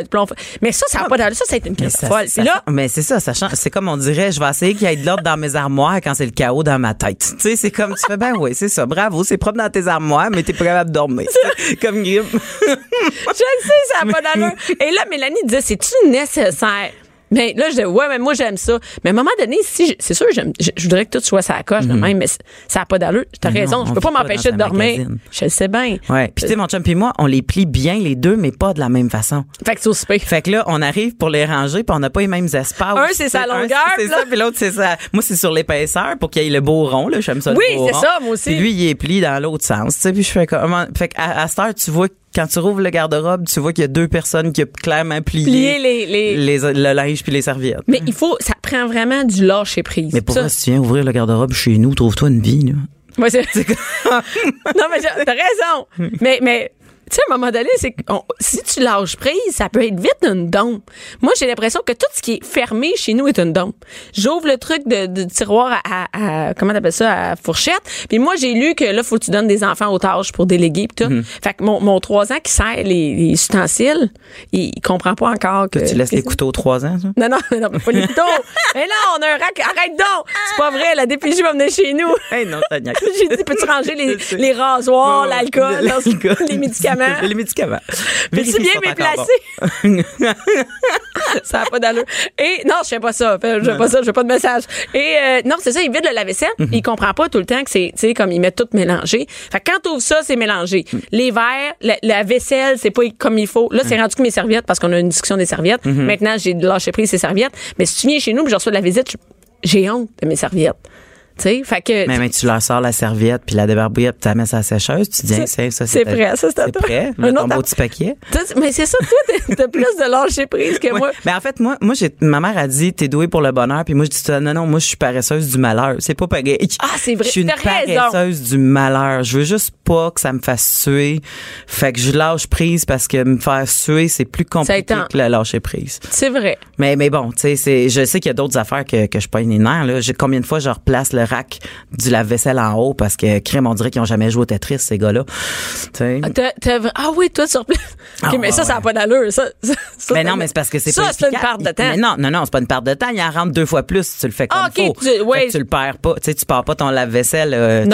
Mais ça, ça n'a pas d'allure. Ça, c'est une crise folle. ça- là, mais c'est ça, ça change. C'est comme on dirait, je vais essayer qu'il y ait de l'ordre dans mes armoires quand c'est le chaos dans ma tête. Tu sais, c'est comme tu fais, ben oui, c'est ça, bravo, c'est propre dans tes armoires, mais t'es pas capable de dormir. comme Grimm. Je le sais, ça n'a pas d'allure. Et là, Mélanie disait, c'est-tu nécessaire? Mais là, je dis, ouais, mais moi, j'aime ça. Mais à un moment donné, si, c'est sûr, j'aime- je, je voudrais que tout soit sa coche de même, mais ça n'a pas d'allure. T'as non, raison, je peux pas m'empêcher de dormir. magazine. Je le sais bien. Ouais. Puis tu sais, mon chum puis moi, on les plie bien les deux, mais pas de la même façon. Fait que c'est au souper. Fait que là, on arrive pour les ranger, puis on n'a pas les mêmes espaces. Un, c'est sa longueur, c'est ça, puis l'autre, c'est ça. Moi, c'est sur l'épaisseur pour qu'il y ait le beau rond, là. J'aime ça, Oui, c'est ça, moi aussi. Puis lui, il est plié dans l'autre sens, tu sais. Puis je fais comment. Fait qu'à à cette heure, tu vois, quand tu rouvres le garde-robe, tu vois qu'il y a deux personnes qui ont clairement plié, les- les- les- le linge puis les serviettes. Mais il faut, ça prend vraiment du lâcher prise. Mais pour Ça- vrai, si tu viens ouvrir le garde-robe chez nous, trouve-toi une vie, là. Ouais, c'est- non, mais t'as raison. mais, mais, tu sais, à un moment donné, c'est si tu lâches prise, ça peut être vite une dompe. Moi, j'ai l'impression que tout ce qui est fermé chez nous est une dompe. J'ouvre le truc de, de tiroir à, à, à- comment t'appelles ça, à fourchette. Puis moi, j'ai lu que là, faut que tu donnes des enfants aux tâches pour déléguer pis tout. Mhm. Fait que mon, mon 3 ans qui sert les, les ustensiles, il, il comprend pas encore que. Tu laisses que- les couteaux trois ans, ça? non, non, non, pas les couteaux. mais là, on a un rack. Arrête donc! C'est pas vrai, la DPJ va venir chez nous. Hey, non. J'ai dit, peux-tu ranger les, les rasoirs, L'alcool. les médicaments? les médicaments. Vérifie bien qu'ils sont me encore placer? ça n'a pas d'allure. Et non, je fais pas ça. Je fais pas ça, je fais pas de message. Et euh, non, c'est ça, il vide le lave-vaisselle. Mhm. Il comprend pas tout le temps que c'est, tu sais, comme ils mettent tout mélangé. Fait que quand t'ouvres ça, c'est mélangé. Mhm. Les verres, la, la vaisselle, c'est pas comme il faut. Là, c'est rendu que mes serviettes, parce qu'on a une discussion des serviettes. Mhm. Maintenant, j'ai lâché prise ces serviettes. Mais si tu viens chez nous, puis je reçois de la visite, j'ai honte de mes serviettes. Fait que. Mais, mais tu leur sors la serviette puis la débarbouillette puis tu la mets sur la sécheuse. Tu dis, c'est ça, c'est prêt, ça, c'est à prêt. Un Mets ton beau petit paquet. Mais c'est ça, toi, t'as plus de lâcher prise que Ouais. moi. Mais en fait, moi, moi, j'ai, ma mère a dit, t'es douée pour le bonheur, puis moi, je dis, non, non, moi, je suis paresseuse du malheur. C'est pas pareil. Ah, c'est vrai. Je suis une raison. paresseuse du malheur. Je veux juste pas que ça me fasse suer. Fait que je lâche prise parce que me faire suer, c'est plus compliqué que le lâcher prise. C'est vrai. Mais, mais bon, tu sais, je sais qu'il y a d'autres affaires que, que je là. J'ai, combien de fois je replace le rack du lave-vaisselle en haut parce que, crème, on dirait qu'ils ont jamais joué au Tetris, ces gars-là. T'as- ah oui, toi, sur place. OK, Ah, mais ça, ça n'a pas d'allure. Ça, ça- ça, Mais non, mais c'est parce que c'est Ça, pas c'est une perte de temps. Mais non, non, non, c'est pas une perte de temps. Il en rentre deux fois plus si tu le fais comme Ah, faut. tu- le perds pas. Tu sais, tu pars pas ton lave-vaisselle. euh, tu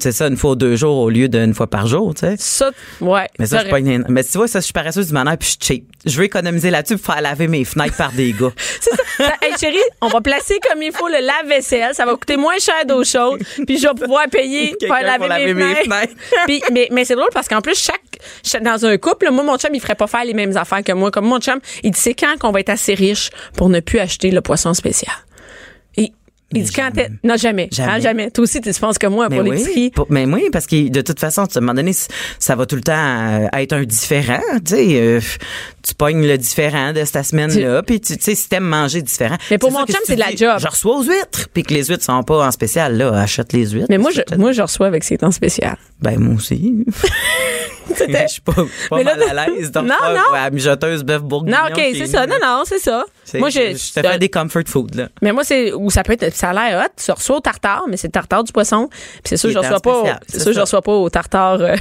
c'est ça, une fois ou deux jours au lieu d'une fois par jour, tu sais. Ça, ouais. Mais ça, pas une... Mais tu vois, ça, je suis paresseuse du manège puis je suis cheap. Je veux économiser là-dessus pour faire laver mes fenêtres par des gars. C'est ça. Hey, chérie, on va placer comme il faut le lave-vaisselle. Ça va coûter moins cher d'eau chaude. Puis je vais pouvoir payer pour pour laver, laver mes mes fenêtres. fenêtres. Puis, mais mais c'est drôle parce qu'en plus, chaque, chaque- dans un couple, moi, mon chum, il ferait pas faire les mêmes affaires que moi. Comme mon chum, il dit c'est quand qu'on va être assez riche pour ne plus acheter le poisson spécial? Il dit quand t'es- Non, jamais. Jamais. Hein, jamais. Toi aussi, tu penses que moi Mais pour oui, l'épicerie. mais oui, parce que de toute façon, à un moment donné, ça va tout le temps euh, être un différent. Tu sais, euh, tu pognes le différent de cette semaine-là, puis tu sais, si t'aimes manger différent. Mais pour mon chum, c'est de la job. Je reçois aux huîtres, puis que les huîtres sont pas en spécial, là, achète les huîtres. Mais moi, je, moi, je reçois avec ces temps spécial. Ben, moi aussi. Je suis pas, pas Mais là, mal à l'aise non, non. la mijoteuse bœuf bourguignon. Non, OK, c'est est- ça. Non, non, c'est ça. Moi, je, je te fais des comfort food, là. Mais moi, c'est où ça peut être, ça a l'air hot. Tu reçois au tartare, mais c'est le tartare du poisson. Puis c'est sûr, je reçois pas, c'est sûr, je reçois pas au tartare euh,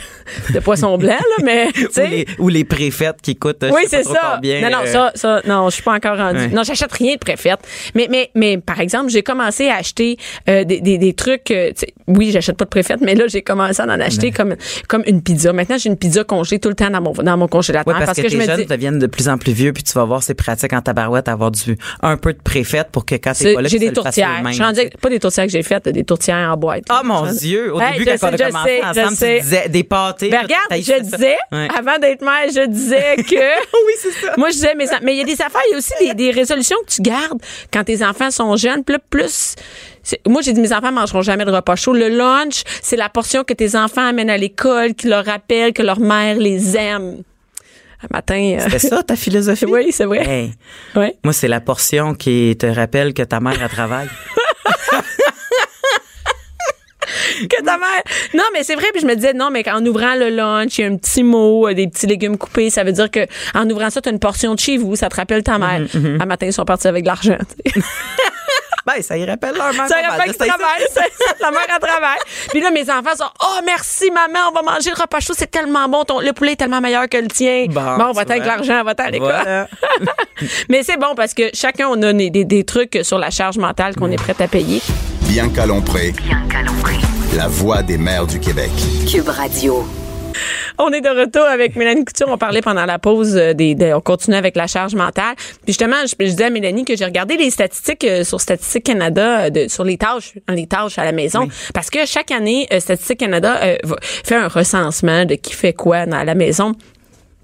de poisson blanc, là, mais, tu Ou sais. les, ou les préfètes qui coûtent, Oui, je c'est ça. combien, non, non, euh, ça, ça, non, je suis pas encore rendue. Ouais. Non, j'achète rien de préfète. Mais, mais, mais, par exemple, j'ai commencé à acheter euh, des, des, des trucs. euh, oui, j'achète pas de préfète, mais là, j'ai commencé à en acheter comme, comme une pizza. Maintenant, j'ai une pizza congelée tout le temps dans mon, dans mon congélateur Ouais, parce, que, je tes me jeunes dis. deviennent de plus en plus vieux, puis tu vas voir c'est pratique en tabarouette avoir du un peu de préfète pour que quand t'es c'est- pas là, J'ai des le tourtières. Je pas des tourtières que j'ai faites, des tourtières en boîte. Ah mon Dieu! Au Hey, début, quand on a commencé ensemble, tu disais des pâtés. Ben regarde, je disais, Ouais. avant d'être mère, je disais que. oui, c'est ça. Moi, je disais, mais il y a des affaires, il y a aussi des, des résolutions que tu gardes quand tes enfants sont jeunes. Plus. c'est- Moi, j'ai dit, mes enfants mangeront jamais de repas chaud. Le lunch, c'est la portion que tes enfants amènent à l'école, qui leur rappelle que leur mère les aime. Un matin. euh, C'est ça ta philosophie? oui, c'est vrai. Hey, Ouais. moi, c'est la portion qui te rappelle que ta mère a travaille. que ta mère. Non, mais c'est vrai. Puis je me disais, non, mais en ouvrant le lunch, il y a un petit mot, euh, des petits légumes coupés. Ça veut dire que en ouvrant ça, tu as une portion de chez vous. Ça te rappelle ta mère. Mm-hmm, Un matin, ils sont partis avec de l'argent. ben, ça y rappelle leur mère. Ça mal. rappelle qu'ils C'est ça. travaillent. La mère, elle travaille. Puis là, mes enfants sont, oh, merci, maman, on va manger le repas chaud. C'est tellement bon. Ton, le poulet est tellement meilleur que le tien. Bon, on va tu avec l'argent, on va à l'école. Voilà. Mais c'est bon parce que chacun, on a des, des- des trucs sur la charge mentale qu'on est prêt à payer. Bianca Lompré, Bianca Lompré. la voix des mères du Québec. Cube Radio. On est de retour avec Mélanie Couture. On parlait pendant la pause euh, des, des- on continue avec la charge mentale. Puis justement, je, je disais à Mélanie que j'ai regardé les statistiques euh, sur Statistique Canada euh, de, sur les tâches, les tâches à la maison, parce que chaque année, Statistique Canada euh, fait un recensement de qui fait quoi dans la maison.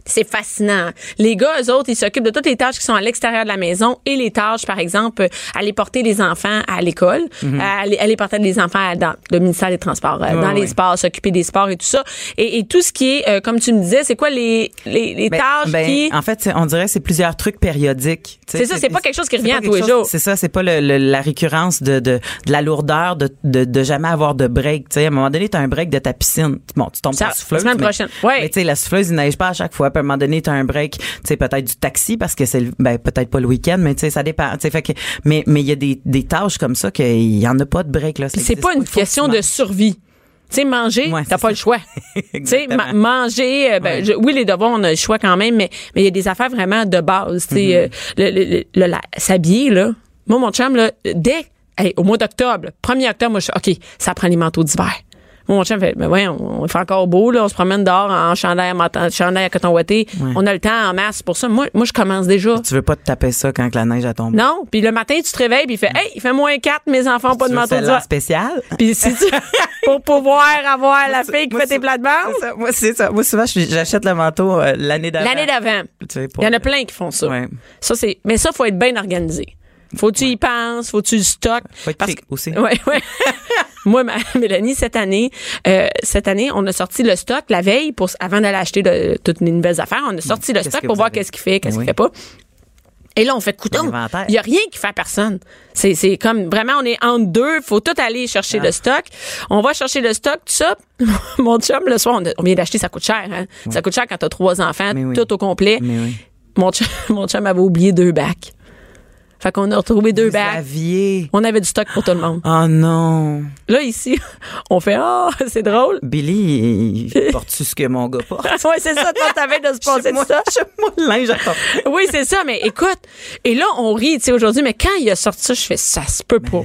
C'est fascinant. Les gars, eux autres, ils s'occupent de toutes les tâches qui sont à l'extérieur de la maison et les tâches, par exemple, euh, aller porter les enfants à l'école, à aller, aller porter les enfants dans le ministère des Transports, euh, dans les sports, s'occuper des sports et tout ça. Et, et tout ce qui est, euh, comme tu me disais, c'est quoi les, les, les Ben, tâches ben, qui... En fait, on dirait que c'est plusieurs trucs périodiques. C'est ça, c'est pas quelque chose qui revient à tous les jours. C'est ça, c'est pas le, le- la récurrence de, de, de la lourdeur de, de, de jamais avoir de break. Tu sais, à un moment donné, tu as un break de ta piscine. Bon, tu tombes sur la souffleuse. la semaine mais- prochaine. Ouais. Mais tu sais, la souffleuse, il neige pas à chaque fois. À un moment donné, tu as un break, tu sais, peut-être du taxi parce que c'est, ben, peut-être pas le week-end, mais tu sais, ça dépend. Tu sais, fait que, mais, mais il y a des, des tâches comme ça qu'il y en a pas de break, là. C'est pas une question de survie. Tu sais, manger, Ouais, t'as pas ça. le choix. Tu sais, ma- manger, euh, ben, Ouais. je- oui, les devoirs, on a le choix quand même, mais mais il y a des affaires vraiment de base. Tu sais, Mm-hmm. euh, le, le- le- s'habiller, là. Moi, mon chum, là, dès, hey, au mois d'octobre, 1er octobre, moi, je suis, OK, ça prend les manteaux d'hiver. Mon chum fait, mais ouais, on, on fait encore beau, là, on se promène dehors en chandail à, chandail à coton ouaté. On a le temps en masse pour ça. Moi, moi, je commence déjà. Tu veux pas te taper ça quand que la neige a tombé? Non, puis le matin, tu te réveilles, puis il fait, hey, il fait moins 4, mes enfants ont pas de manteau d'hiver. spécial. Puis si tu, pour pouvoir avoir la fille qui Moi, fait tes c'est ça. Moi, c'est ça. Moi, souvent, j'achète le manteau euh, l'année d'avant. l'année d'avant. Il y en a plein qui font ça. Ouais. Ça, c'est, mais ça, faut être bien organisé. Faut que tu y penses, faut que tu le stockes. Faut Parce pique aussi. Ouais, ouais. Moi, ma, Mélanie, cette année, euh, cette année, on a sorti le stock la veille pour avant d'aller acheter de, toutes les nouvelles affaires. On a sorti le qu'est-ce stock que pour voir qu'est-ce qu'il fait, qu'est-ce Oui. qu'il fait pas. Et là, on fait coudon. Il y a rien qui fait à personne. C'est, c'est comme vraiment, on est entre deux. Faut tout aller chercher Ah. le stock. On va chercher le stock, tout ça. Mon chum, le soir, on, a- on vient d'acheter, ça coûte cher. Hein? Ça coûte cher quand t'as trois enfants, Mais oui. tout au complet. Mais oui. Mon chum, mon chum avait oublié deux bacs. Fait qu'on a retrouvé deux Vous bacs. aviez. On avait du stock pour tout le monde. Oh non. Là, ici, on fait Ah, c'est drôle. Billy, il porte-tu ce que mon gars porte? ouais, c'est ça, toi, t'avais de se passer de Moi, ça. moi le linge attends. Oui, c'est ça, mais écoute, et là, on rit, tu sais, aujourd'hui, mais quand il a sorti ça, je fais ça se peut pas.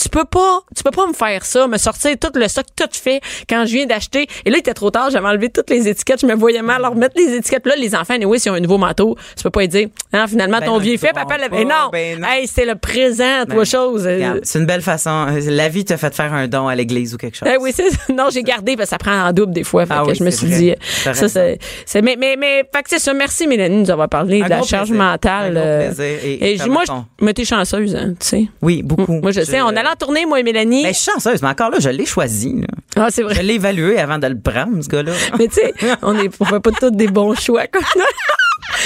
Tu peux pas, tu peux pas me faire ça, me sortir tout le stock, tout fait, quand je viens d'acheter. Et là, il était trop tard, j'avais enlevé toutes les étiquettes, je me voyais mal leur remettre les étiquettes. Là, les enfants, oui, s'ils ont un nouveau manteau, tu peux pas dire, hein, finalement, Ben ton non, vieux fait, papa l'avait. non, ben non. hey, c'est le présent, Ben, toi, chose. C'est une belle façon. La vie t'a fait faire un don à l'église ou quelque chose. Eh oui, c'est non, j'ai gardé parce que ça prend en double des fois. Fait Ah que oui, je me suis vrai. dit ça c'est mais mais mais fait que c'est ça. Merci Mélanie de nous avoir parlé Un de la charge plaisir. mentale. Un euh. Et- moi je me t'es chanceuse hein, tu sais. Oui, beaucoup. Moi je, sais, on allait en tournée moi et Mélanie. Ben, je suis chanceuse, mais encore là, je l'ai choisi. là. ah, c'est Je vrai. l'ai évalué avant de le prendre, ce gars-là. Mais tu sais, on est on fait pas tous des bons choix comme ça.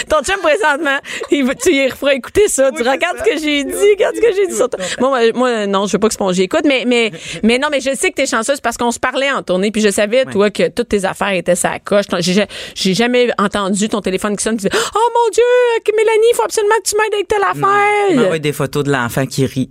Ton chum présentement, il, tu y feras écouter ça. tu regardes ce que j'ai dit, regarde ce que j'ai dit sur toi. Moi, moi, moi, non, je veux pas que Spongy écoute, mais, mais, mais non, mais je sais que t'es chanceuse parce qu'on se parlait en tournée, puis je savais, toi, que toutes tes affaires étaient sa coche. J'ai, jamais entendu ton téléphone qui sonne, oh mon Dieu, Mélanie, il faut absolument que tu m'aides avec telle Il affaire. m'envoie des photos de l'enfant qui rit.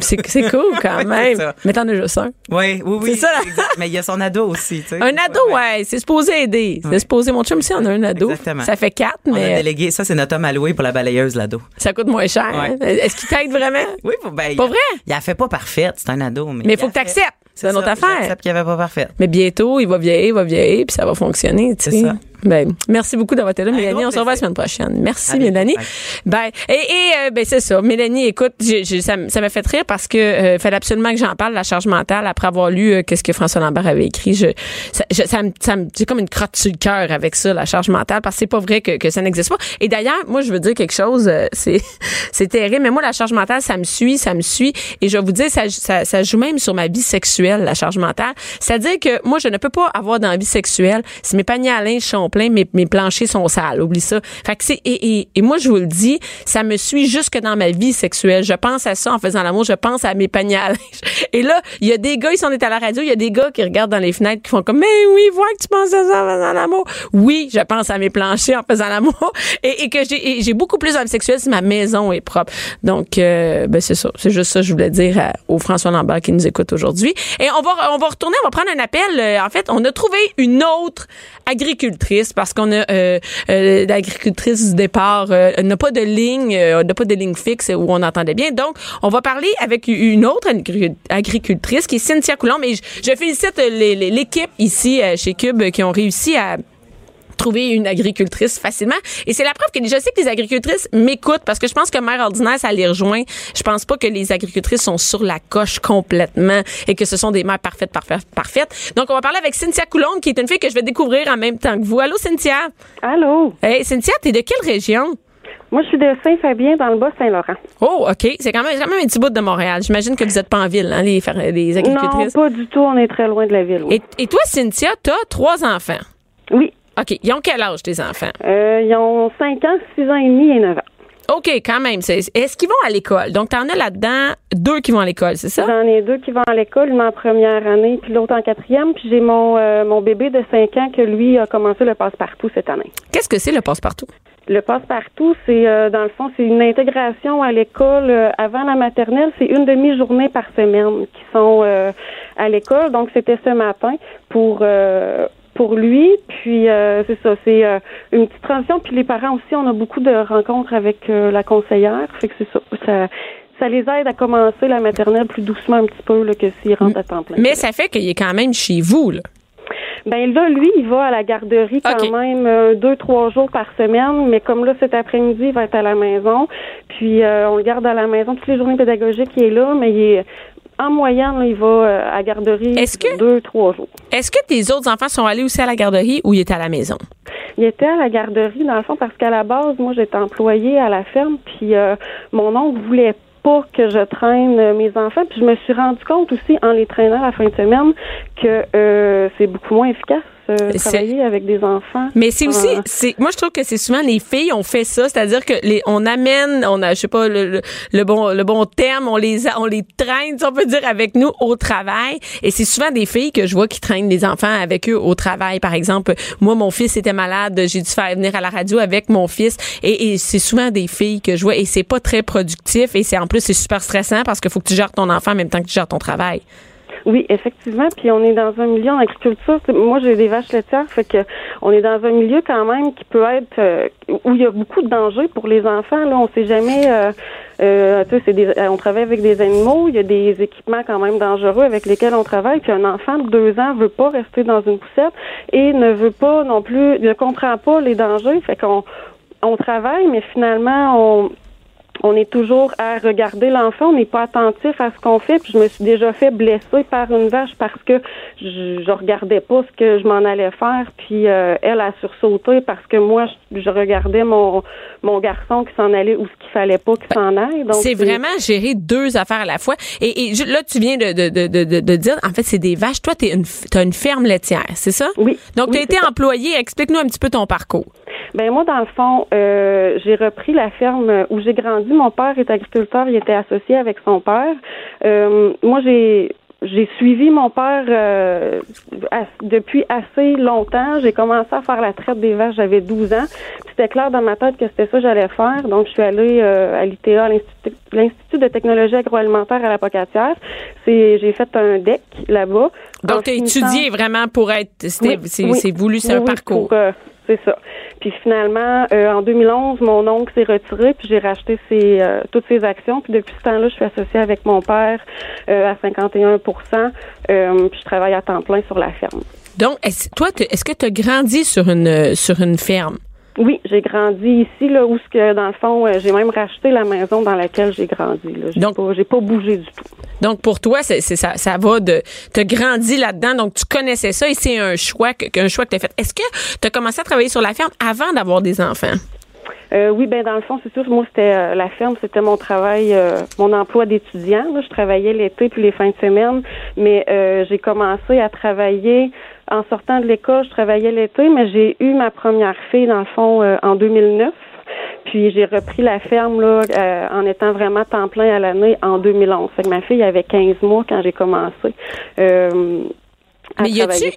C'est, cool quand même. mais t'en as juste un. Oui, oui, oui. C'est ça, exact. Mais il y a son ado aussi, tu sais. Un ado, ouais, c'est supposé aider. C'est Ouais. supposé, mon chum, si on a un ado. Exactement. Ça fait quatre, On a mais délégué, ça, c'est notre homme alloué pour la balayeuse, l'ado. ça coûte moins cher. Hein. Est-ce qu'il t'aide vraiment? Oui, ben, Pas vrai? Il a fait pas parfaite, c'est un ado. Mais, Mais il faut que tu fait- acceptes. C'est une autre affaire. J'accepte qu'il avait pas parfaite. Mais bientôt, il va vieillir, il va vieillir, puis ça va fonctionner. tu C'est sais. ça. Ben, merci beaucoup d'avoir été là, Mélanie. On se revoit la semaine prochaine. Merci, Mélanie. Ben, et, et euh, ben, c'est ça. Mélanie, écoute, j'ai- j'ai- ça m'a fait rire parce que euh, fallait absolument que j'en parle, la charge mentale, après avoir lu euh, qu'est-ce que François Lambert avait écrit. Je, ça, je- ça, me- ça me- j'ai comme une crotte sur le cœur avec ça, la charge mentale, parce que c'est pas vrai que, que ça n'existe pas. Et d'ailleurs, moi, je veux dire quelque chose, euh, c'est, c'est terrible, mais moi, la charge mentale, ça me suit, ça me suit. Et je vais vous dire, ça, ça, ça joue même sur ma vie sexuelle, la charge mentale. C'est-à-dire que moi, je ne peux pas avoir d'envie sexuelle si mes paniers à linge sont pleins, mes, planchers sont sales. Oublie ça. Fait c'est, et, et, moi, je vous le dis, ça me suit jusque dans ma vie sexuelle. Je pense à ça en faisant l'amour, je pense à mes paniers. Et là, il y a des gars, ils sont à la radio, il y a des gars qui regardent dans les fenêtres qui font comme, mais oui, vois que tu penses à ça en faisant l'amour. Oui, je pense à mes planchers en faisant l'amour. Et, que j'ai, beaucoup plus d'envie sexuelle si ma maison est propre. Donc, euh, ben, c'est ça. C'est juste ça que je voulais dire à- au François Lambert qui nous écoute aujourd'hui. Et on va, on va retourner, on va prendre un appel. Euh, En fait, on a trouvé une autre agricultrice parce qu'on a euh, euh, l'agricultrice du départ euh, n'a pas de ligne, euh, n'a pas de ligne fixe où on entendait bien. Donc, on va parler avec une autre agri- agricultrice qui est Cynthia Coulomb. Et je, félicite l'équipe ici euh, chez Cube qui ont réussi à trouver une agricultrice facilement. Et c'est la preuve que je sais que les agricultrices m'écoutent parce que je pense que mère ordinaire, ça les rejoint. Je pense pas que les agricultrices sont sur la coche complètement et que ce sont des mères parfaites, parfaites, parfaites. Donc, on va parler avec Cynthia Coulombe, qui est une fille que je vais découvrir en même temps que vous. Allô, Cynthia? Allô? Hey, Cynthia, t'es de quelle région? Moi, je suis de Saint-Fabien, dans le Bas-Saint-Laurent. Oh, OK. C'est quand même, quand même un petit bout de Montréal. J'imagine que vous êtes pas en ville, hein, les, les Non, agricultrices. pas du tout. On est très loin de la ville. oui. Et, et toi, Cynthia, t'as trois enfants? Oui. OK. Ils ont quel âge, tes enfants? Euh, ils ont 5 ans, 6 ans et demi et 9 ans. OK, quand même. Est-ce qu'ils vont à l'école? Donc, t'en as là-dedans deux qui vont à l'école, c'est ça? J'en ai deux qui vont à l'école, une en première année, puis l'autre en quatrième. Puis j'ai mon, euh, mon bébé de 5 ans que lui a commencé le passe-partout cette année. Qu'est-ce que c'est le passe-partout? Le passe-partout, c'est euh, dans le fond, c'est une intégration à l'école euh, avant la maternelle. C'est une demi-journée par semaine qui sont euh, à l'école. Donc c'était ce matin pour pour lui. Puis euh, c'est ça, c'est euh, une petite transition. Puis les parents aussi, on a beaucoup de rencontres avec euh, la conseillère. Fait que c'est ça, ça. Ça les aide à commencer la maternelle plus doucement un petit peu là, que s'ils rentrent à temps plein. Mais ça fait qu'il est quand même chez vous, là. Ben là, lui, il va à la garderie quand même euh, deux, trois jours par semaine, mais comme là, cet après-midi, il va être à la maison. Puis euh, on le garde à la maison toutes les journées pédagogiques, il est là, mais il est en moyenne, là, il va euh, à la garderie que- deux, trois jours. Est-ce que tes autres enfants sont allés aussi à la garderie ou ils étaient à la maison? Il était à la garderie, dans le fond, parce qu'à la base, moi, j'étais employée à la ferme, puis euh, mon oncle voulait pas que je traîne euh, mes enfants. Puis je me suis rendu compte aussi en les traînant la fin de semaine que euh, c'est beaucoup moins efficace travailler avec des enfants. Mais c'est aussi, c'est, moi je trouve que c'est souvent les filles ont fait ça, c'est-à-dire que les, on amène, on a, je sais pas le, le, bon, le bon terme, on les, on les traîne, on peut dire avec nous au travail. Et c'est souvent des filles que je vois qui traînent des enfants avec eux au travail. Par exemple, moi mon fils était malade, j'ai dû faire venir à la radio avec mon fils, et, et c'est souvent des filles que je vois, et c'est pas très productif, et c'est en plus c'est super stressant parce qu'il faut que tu gères ton enfant en même temps que tu gères ton travail. Oui, effectivement. Puis on est dans un milieu en agriculture. Moi, j'ai des vaches laitières, fait que on est dans un milieu quand même qui peut être euh, où il y a beaucoup de dangers pour les enfants. Là, on sait jamais. Euh, euh, des, on travaille avec des animaux. Il y a des équipements quand même dangereux avec lesquels on travaille. Puis un enfant de deux ans veut pas rester dans une poussette et ne veut pas non plus, ne comprend pas les dangers. Fait qu'on on travaille, mais finalement, on on est toujours à regarder l'enfant, on n'est pas attentif à ce qu'on fait. Puis je me suis déjà fait blesser par une vache parce que je, je regardais pas ce que je m'en allais faire. Puis euh, elle a sursauté parce que moi je, regardais mon mon garçon qui s'en allait ou ce qu'il fallait pas qu'il s'en aille. Donc c'est vraiment gérer deux affaires à la fois. Et, et là tu viens de de, de, de, de dire en fait c'est des vaches. Toi tu une as une ferme laitière, c'est ça? Oui. Donc tu as été employé. Explique-nous un petit peu ton parcours. Ben moi, dans le fond, euh, j'ai repris la ferme où j'ai grandi. Mon père est agriculteur, il était associé avec son père. Euh, moi, j'ai j'ai suivi mon père euh, depuis assez longtemps. J'ai commencé à faire la traite des vaches, j'avais 12 ans. C'était clair dans ma tête que c'était ça que j'allais faire. Donc, je suis allée euh, à l'ITA, l'Institut de technologie agroalimentaire à la Pocatière. J'ai fait un DEC là-bas. Donc, tu as étudié vraiment pour être... c'est, voulu, c'est un parcours. C'est ça. Puis finalement, euh, en 2011, mon oncle s'est retiré, puis j'ai racheté ses, euh, toutes ses actions. Puis depuis ce temps-là, je suis associée avec mon père euh, à 51% puis je travaille à temps plein sur la ferme. Donc, est toi, est-ce que tu as grandi sur une sur une ferme? Oui, j'ai grandi ici, là, où ce que, dans le fond, euh, j'ai même racheté la maison dans laquelle j'ai grandi. Là. J'ai donc, pas, j'ai pas bougé du tout. Donc, pour toi, c'est, ça, ça va de, t'as grandi là-dedans, donc tu connaissais ça et c'est un choix que, qu'un choix que t'as fait. Est-ce que tu as commencé à travailler sur la ferme avant d'avoir des enfants? Euh, oui, ben dans le fond, c'est sûr. Moi, c'était euh, la ferme, c'était mon travail, mon emploi d'étudiant. Je travaillais l'été puis les fins de semaine, mais j'ai commencé à travailler en sortant de l'école, je travaillais l'été, mais j'ai eu ma première fille, dans le fond, euh, en 2009. Puis j'ai repris la ferme là, euh, en étant vraiment temps plein à l'année en 2011. Fait que ma fille avait 15 mois quand j'ai commencé. Euh, mais y a-tu,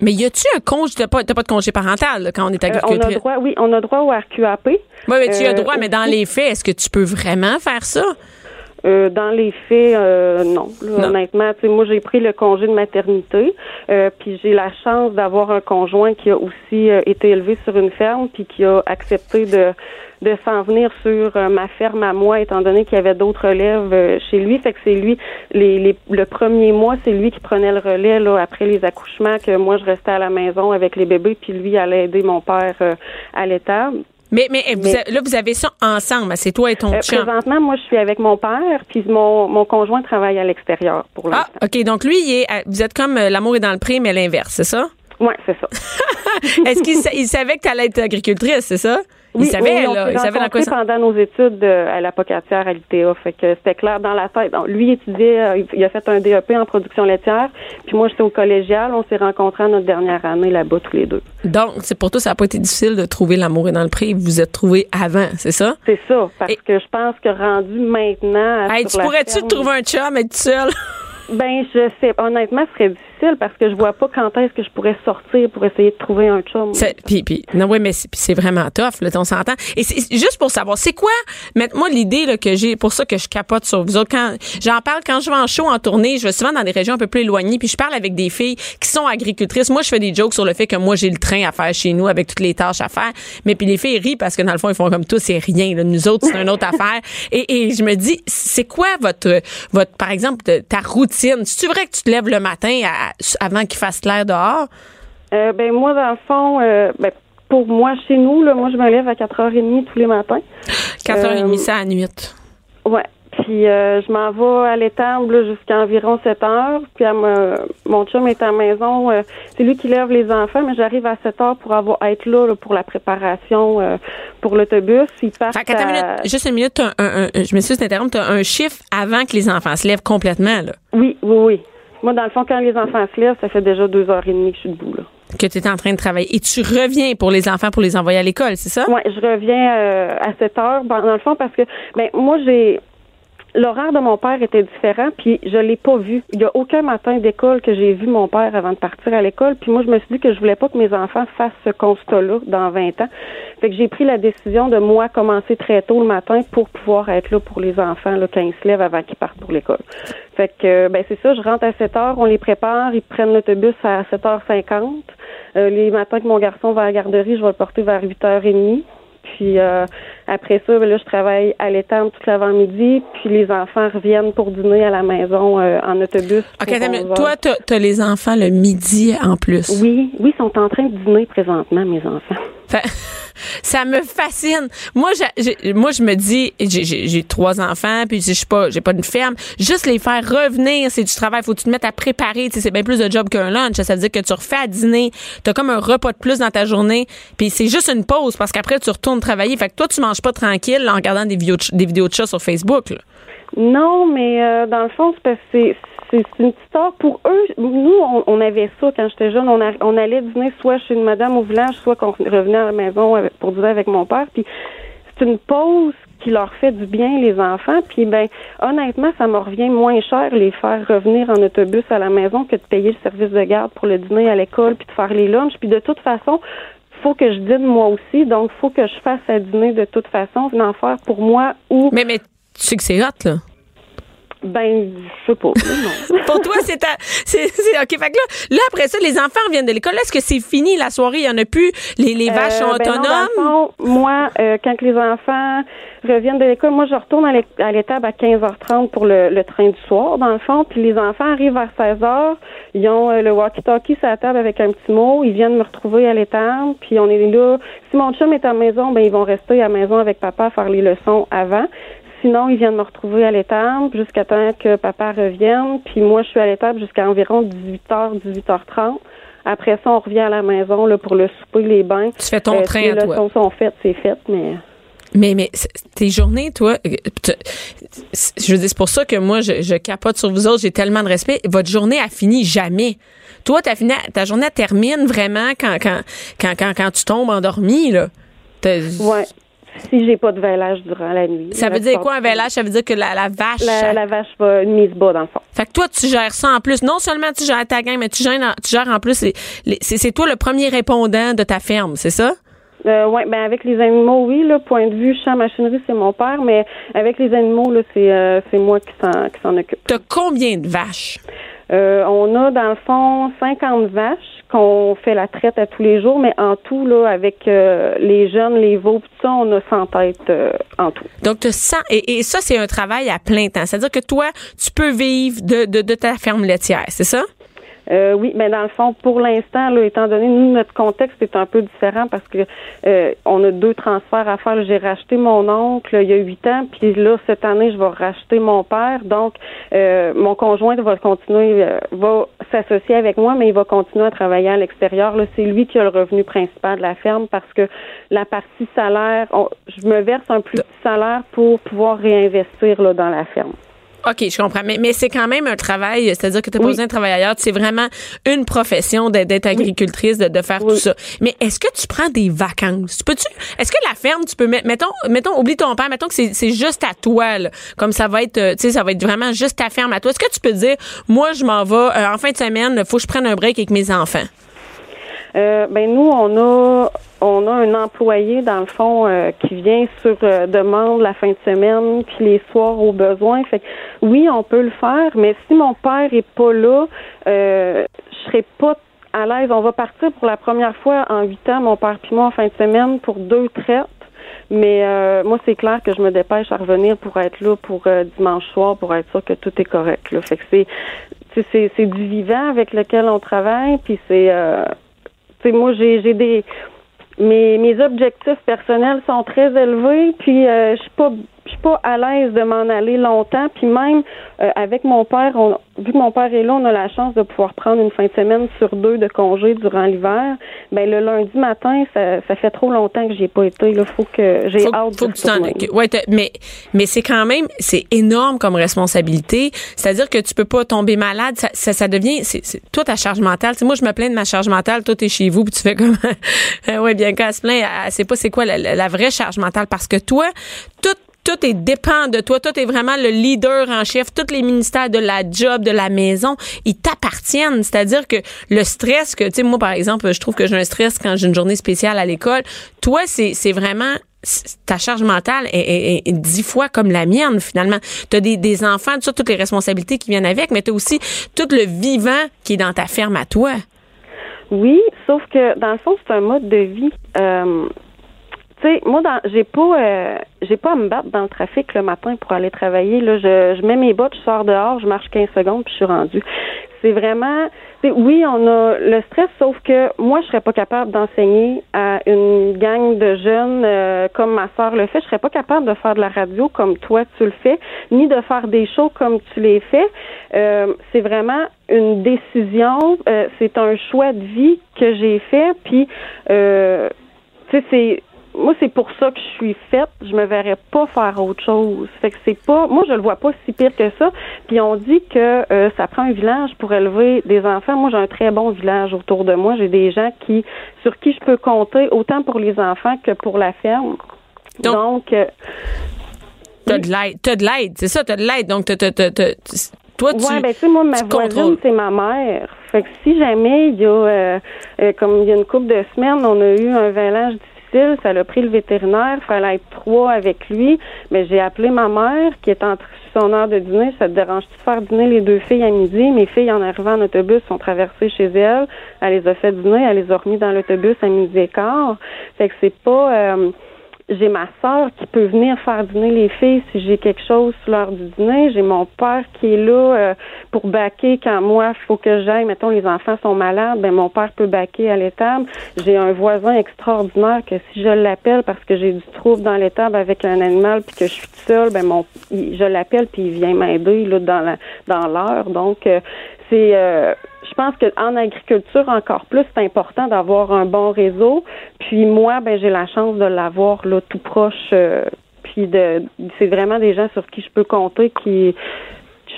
mais y a-tu un congé, t'as pas, pas de congé parental quand on est agricultrice? on a droit, oui, on a droit au RQAP. Oui, mais tu as droit, mais dans les faits, est-ce que tu peux vraiment faire ça? Euh, dans les faits, euh, non. Honnêtement, moi j'ai pris le congé de maternité, euh, puis j'ai la chance d'avoir un conjoint qui a aussi été élevé sur une ferme, puis qui a accepté de de s'en venir sur ma ferme à moi, étant donné qu'il y avait d'autres relèves chez lui. Fait que c'est lui, les, les, le premier mois, c'est lui qui prenait le relais là, après les accouchements, que moi je restais à la maison avec les bébés, puis lui allait aider mon père à l'étable. Mais, mais, vous là, vous avez ça ensemble. C'est toi et ton euh, Présentement, moi, je suis avec mon père, puis mon, mon conjoint travaille à l'extérieur pour l'instant. Ah, OK. Donc, lui, il est, vous êtes comme euh, l'amour est dans le prix, mais l'inverse, c'est ça? Oui, c'est ça. Est-ce qu'il savait que tu allais être agricultrice, c'est ça? Oui, il savait, on là, il savait dans quoi ça... pendant nos études euh, à la Pocatière à l'ITA. Fait que c'était clair dans la tête. Lui étudiait, euh, il a fait un DEP en production laitière. Puis moi, j'étais au collégial. On s'est rencontrés en notre dernière année là-bas tous les deux. Donc, c'est pour toi, ça n'a pas été difficile de trouver l'amour est dans le prix. Vous vous êtes trouvés avant, c'est ça? C'est ça. Parce que je pense que rendu maintenant. Hey, tu pourrais-tu trouver un chum et tout seul? Ben, je sais. Honnêtement, ce serait difficile parce que je vois pas quand est-ce que je pourrais sortir pour essayer de trouver un chum. Puis, puis, non, oui, mais c'est vraiment tough, là, on s'entend. Et c'est juste pour savoir, c'est quoi, moi l'idée que j'ai, pour ça que je capote sur vous autres, quand j'en parle, quand je vais en show, en tournée, je vais souvent dans des régions un peu plus éloignées, puis je parle avec des filles qui sont agricultrices. Moi, je fais des jokes sur le fait que moi, j'ai le train à faire chez nous avec toutes les tâches à faire. Mais puis les filles rient parce que dans le fond, ils font comme tout, c'est rien. Là. Nous autres, c'est une autre affaire. Et, et je me dis, c'est quoi votre, votre, par exemple, ta routine? C'est vrai que tu te lèves le matin avant qu'il fasse clair dehors? Euh, ben moi, dans le fond, euh, ben, pour moi, chez nous, là, moi, je me lève à 4h30 tous les matins. 4h30, euh, c'est à nuit. Ouais. Puis euh, je m'en vais à l'étable jusqu'à environ 7 heures. Puis mon chum est à la maison. Euh, c'est lui qui lève les enfants, mais j'arrive à 7 heures pour avoir être là, pour la préparation euh, pour l'autobus. Ils partent juste une minute. je me suis d'interrompre. Tu as un chiffre avant que les enfants se lèvent complètement. Là. Oui, oui, oui. Moi, dans le fond, quand les enfants se lèvent, ça fait déjà deux heures et demie que je suis debout. Là que tu es en train de travailler. Et tu reviens pour les enfants pour les envoyer à l'école, c'est ça? Oui, je reviens à 7 heures, dans le fond, parce que ben moi, j'ai L'horaire de mon père était différent, puis je l'ai pas vu. Il y a aucun matin d'école que j'ai vu mon père avant de partir à l'école. Puis moi, je me suis dit que je voulais pas que mes enfants fassent ce constat-là dans 20 ans. Fait que j'ai pris la décision de moi commencer très tôt le matin pour pouvoir être là pour les enfants là, quand ils se lèvent avant qu'ils partent pour l'école. Fait que ben c'est ça, je rentre à 7 heures, on les prépare, ils prennent l'autobus à 7h50. Euh, les matins que mon garçon va à la garderie, je vais le porter vers 8h30. Puis euh, après ça, ben là, je travaille à l'étang toute l'avant-midi, puis les enfants reviennent pour dîner à la maison euh, en autobus. OK, toi, tu as les enfants le midi en plus? Oui, oui, ils sont en train de dîner présentement, mes enfants. Ça me fascine. Moi, je, moi, je me dis, j'ai trois enfants, puis je suis pas, j'ai pas une ferme. Juste les faire revenir, c'est du travail. Faut que tu te mettes à préparer. C'est bien plus de job qu'un lunch. Ça veut dire que tu refais à dîner. T'as comme un repas de plus dans ta journée. Puis c'est juste une pause parce qu'après tu retournes travailler. Fait que toi, tu manges pas tranquille en regardant des vidéos, de, des vidéos de chat sur Facebook. Non, mais euh, dans le fond, c'est c'est une petite histoire. Pour eux, nous, on, avait ça quand j'étais jeune. On, on, allait dîner soit chez une madame au village, soit qu'on revenait à la maison pour dîner avec mon père. Puis c'est une pause qui leur fait du bien, les enfants. Puis ben, honnêtement, ça me revient moins cher les faire revenir en autobus à la maison que de payer le service de garde pour le dîner à l'école puis de faire les lunchs. Puis de toute façon, faut que je dîne moi aussi, donc faut que je fasse à dîner de toute façon, venant faire pour moi ou. Mais mais tu sais que c'est hot là. Ben, je sais pas. Pour toi, c'est c'est OK. Fait que là, là, après ça, les enfants reviennent de l'école. Est-ce que c'est fini la soirée? Il y en a plus? Les, les vaches sont euh, ben autonomes? moi, euh, quand les enfants reviennent de l'école, moi, je retourne à l'étable à 15h30 pour le, le, train du soir, dans le fond. Puis les enfants arrivent vers 16h. Ils ont euh, le walkie-talkie sur la table avec un petit mot. Ils viennent me retrouver à l'étable. Puis on est là. Si mon chum est à la maison, ben ils vont rester à la maison avec papa à faire les leçons avant. Sinon, ils viennent me retrouver à l'étable jusqu'à temps que papa revienne. Puis moi, je suis à l'étable jusqu'à environ 18h, 18h30. Après ça, on revient à la maison là, pour le souper, les bains. Tu fais ton euh, train à toi. Les leçons sont faites, c'est fait, mais... Mais, mais tes journées, toi, euh, je veux dire, c'est pour ça que moi, je, capote sur vous autres, j'ai tellement de respect. Votre journée a fini jamais. Toi, ta, ta journée termine vraiment quand, quand, quand, quand, quand tu tombes endormi, là. Ouais si j'ai pas de vêlage durant la nuit. Ça veut dire quoi un vêlage? Ça veut dire que la, vache. La, vache va mise bas dans le fond. Fait que toi, tu gères ça en plus. Non seulement tu gères ta gang, mais tu gères, tu gères en plus. C'est toi le premier répondant de ta ferme, c'est ça? Euh, oui, ben avec les animaux, oui, là, point de vue champ machinerie, c'est mon père, mais avec les animaux, là, c'est euh, moi qui s'en occupe. T'as combien de vaches? Euh, on a dans le fond 50 vaches qu'on fait la traite à tous les jours, mais en tout, là, avec euh, les jeunes, les veaux, tout ça, on a 100 têtes euh, en tout. Donc, tu sens, et, et, ça, c'est un travail à plein temps. C'est-à-dire que toi, tu peux vivre de, de, de ta ferme laitière, c'est ça? Euh, oui, mais dans le fond, pour l'instant, là, étant donné nous notre contexte est un peu différent parce que euh, on a deux transferts à faire. J'ai racheté mon oncle il y a huit ans, puis là cette année, je vais racheter mon père. Donc, euh, mon conjoint va continuer, va s'associer avec moi, mais il va continuer à travailler à l'extérieur. Là, c'est lui qui a le revenu principal de la ferme parce que la partie salaire, je me verse un plus petit salaire pour pouvoir réinvestir là dans la ferme. OK, je comprends. Mais, mais c'est quand même un travail, c'est-à-dire que tu n'as pas besoin de travailler ailleurs. C'est vraiment une profession d'être agricultrice, de, de faire tout ça. Mais est-ce que tu prends des vacances? Peux-tu, est-ce que la ferme, tu peux mettre, mettons, mettons, oublie ton père, mettons que c'est juste à toi, là, comme ça va être, euh, tu sais, ça va être vraiment juste ta ferme à toi. Est-ce que tu peux dire, moi, je m'en vais, euh, en fin de semaine, faut que je prenne un break avec mes enfants? Euh, ben nous, on a on a un employé dans le fond euh, qui vient sur euh, demande la fin de semaine puis les soirs au besoin. Fait oui, on peut le faire, mais si mon père est pas là, euh, je serais pas à l'aise. On va partir pour la première fois en huit ans, mon père puis moi en fin de semaine pour deux traites. Mais moi, c'est clair que je me dépêche à revenir pour être là pour dimanche soir pour être sûr que tout est correct. Là. Fait que c'est c'est, c'est du vivant avec lequel on travaille, puis c'est sais, moi, j'ai, j'ai des mes, mes objectifs personnels sont très élevés, puis euh, je suis pas je suis suis pas à l'aise de m'en aller longtemps. Puis même euh, avec mon père, on, vu que mon père est là, on a la chance de pouvoir prendre une fin de semaine sur deux de congé durant l'hiver. Ben le lundi matin, ça, ça fait trop longtemps que j'ai pas été. Il faut que j'ai hâte faut que ouais, mais mais c'est quand même c'est énorme comme responsabilité. C'est-à-dire que tu peux pas tomber malade. Ça, ça, ça devient c'est toi ta charge mentale. moi je me plains de ma charge mentale. Toi t'es chez vous puis tu fais comme ouais bien qu'à se plaint. C'est pas c'est quoi la, la, vraie charge mentale parce que toi tout tout est dépend de toi. Toi, est vraiment le leader en chef. Tous les ministères de la job, de la maison, ils t'appartiennent. C'est-à-dire que le stress que, tu sais, moi, par exemple, je trouve que j'ai un stress quand j'ai une journée spéciale à l'école. Toi, c'est, vraiment ta charge mentale est, dix fois comme la mienne finalement. Tu as des, des enfants, tu as toutes les responsabilités qui viennent avec, mais tu as aussi tout le vivant qui est dans ta ferme à toi. Oui, sauf que dans le fond, c'est un mode de vie. Euh, tu sais, moi, dans, j'ai pas, euh, j'ai pas à me battre dans le trafic le matin pour aller travailler. Là, je, je mets mes bottes, je sors dehors, je marche 15 secondes, puis je suis rendue. C'est vraiment, oui, on a le stress, sauf que moi, je serais pas capable d'enseigner à une gang de jeunes euh, comme ma soeur le fait. Je serais pas capable de faire de la radio comme toi tu le fais, ni de faire des shows comme tu les fais. Euh, c'est vraiment une décision, c'est un choix de vie que j'ai fait, puis tu sais, c'est moi, c'est pour ça que je suis faite. Je me verrais pas faire autre chose. Fait que c'est pas, moi, je le vois pas si pire que ça. Puis on dit que euh, ça prend un village pour élever des enfants. Moi, j'ai un très bon village autour de moi. J'ai des gens qui, sur qui je peux compter autant pour les enfants que pour la ferme. Donc, euh, t'as de l'aide, t'as de l'aide, c'est ça, t'as de l'aide. Donc, t'as, t'as, t'as, toi, tu, ouais, ben, tu sais, moi, ma voisine, c'est ma mère. Fait que si jamais il y a, euh, comme il y a une couple de semaines, on a eu un village ça l'a pris le vétérinaire. Fallait être trois avec lui. Mais j'ai appelé ma mère qui est en son heure de dîner. Ça te dérange-tu de faire dîner les deux filles à midi? Mes filles, en arrivant en autobus, sont traversées chez elle. Elle les a fait dîner. Elle les a remis dans l'autobus à midi et quart. Fait que c'est pas... Euh, j'ai ma sœur qui peut venir faire dîner les filles si j'ai quelque chose sur l'heure du dîner. J'ai mon père qui est là euh, pour baquer quand moi, il faut que j'aille. Mettons, les enfants sont malades, ben mon père peut baquer à l'étable. J'ai un voisin extraordinaire que si je l'appelle parce que j'ai du trouble dans l'étable avec un animal puis que je suis seule, ben mon, je l'appelle puis il vient m'aider là dans la dans l'heure. Donc euh, c'est euh, je pense qu'en agriculture, encore plus, c'est important d'avoir un bon réseau. Puis moi, ben j'ai la chance de l'avoir là tout proche. Euh, puis de, c'est vraiment des gens sur qui je peux compter qui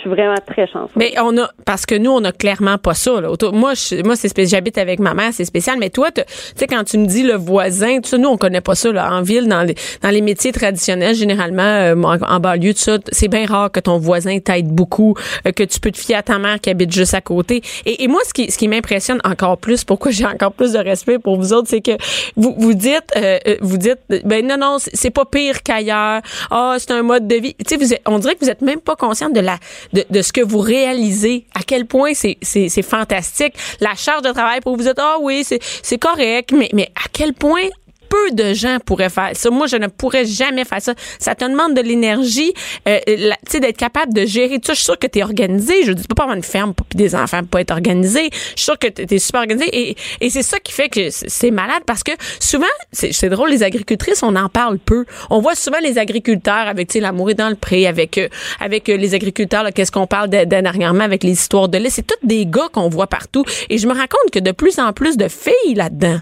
suis vraiment très chanceuse. Mais on a parce que nous on a clairement pas ça là. Moi je, moi c'est j'habite avec ma mère, c'est spécial mais toi tu sais quand tu me dis le voisin, ça nous on connaît pas ça là en ville dans les dans les métiers traditionnels généralement euh, en, banlieue tout ça, c'est bien rare que ton voisin t'aide beaucoup, euh, que tu peux te fier à ta mère qui habite juste à côté. Et, et moi ce qui ce qui m'impressionne encore plus, pourquoi j'ai encore plus de respect pour vous autres, c'est que vous vous dites euh, vous dites ben non non, c'est pas pire qu'ailleurs. Ah, c'est un mode de vie. Tu sais on dirait que vous êtes même pas consciente de la de, de, ce que vous réalisez, à quel point c'est, c'est, c'est fantastique. La charge de travail pour vous dire, ah oui, c'est, c'est correct, mais, mais à quel point peu de gens pourraient faire ça. Moi, je ne pourrais jamais faire ça. Ça te demande de l'énergie, euh, tu sais, d'être capable de gérer tout. Je suis sûre que tu es organisé. Je dis pas avoir une ferme puis des enfants pour pas être organisé. Je suis sûre que tu es super organisé. Et, et c'est ça qui fait que c'est malade parce que souvent, c'est drôle, les agricultrices, on en parle peu. On voit souvent les agriculteurs avec, tu sais, l'amour est dans le pré, avec, euh, avec euh, les agriculteurs, qu'est-ce qu'on parle dernièrement avec les histoires de lait. C'est tous des gars qu'on voit partout. Et je me rends compte que de plus en plus de filles là-dedans.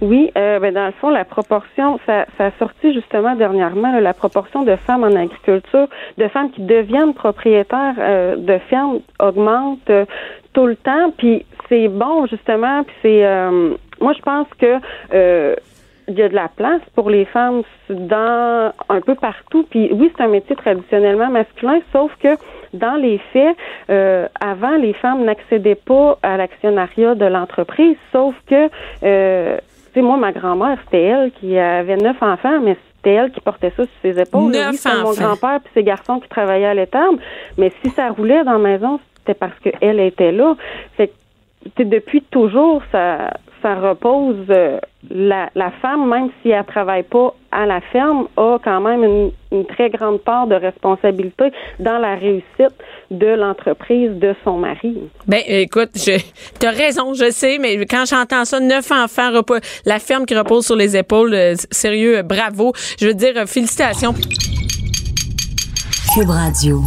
Oui, euh, ben dans le fond, la proportion, ça, ça a sorti justement dernièrement, la proportion de femmes en agriculture, de femmes qui deviennent propriétaires euh, de fermes augmente euh, tout le temps. Puis c'est bon justement. Puis c'est, euh, moi je pense que il y a de la place pour les femmes dans un peu partout. Puis oui, c'est un métier traditionnellement masculin, sauf que dans les faits, euh, avant, les femmes n'accédaient pas à l'actionnariat de l'entreprise, sauf que euh, sais, moi, ma grand-mère, c'était elle qui avait neuf enfants, mais c'était elle qui portait ça sur ses épaules. Neuf oui, mon grand-père puis ses garçons qui travaillaient à l'étable. Mais si ça roulait dans la maison, c'était parce qu'elle était là. Fait que depuis toujours, ça, ça repose euh, la, la, femme, même si elle travaille pas à la ferme, a quand même une, une très grande part de responsabilité dans la réussite de l'entreprise de son mari. Ben écoute, tu as raison, je sais, mais quand j'entends ça, neuf enfants, la ferme qui repose sur les épaules, euh, sérieux, bravo. Je veux dire, félicitations. Cube Radio.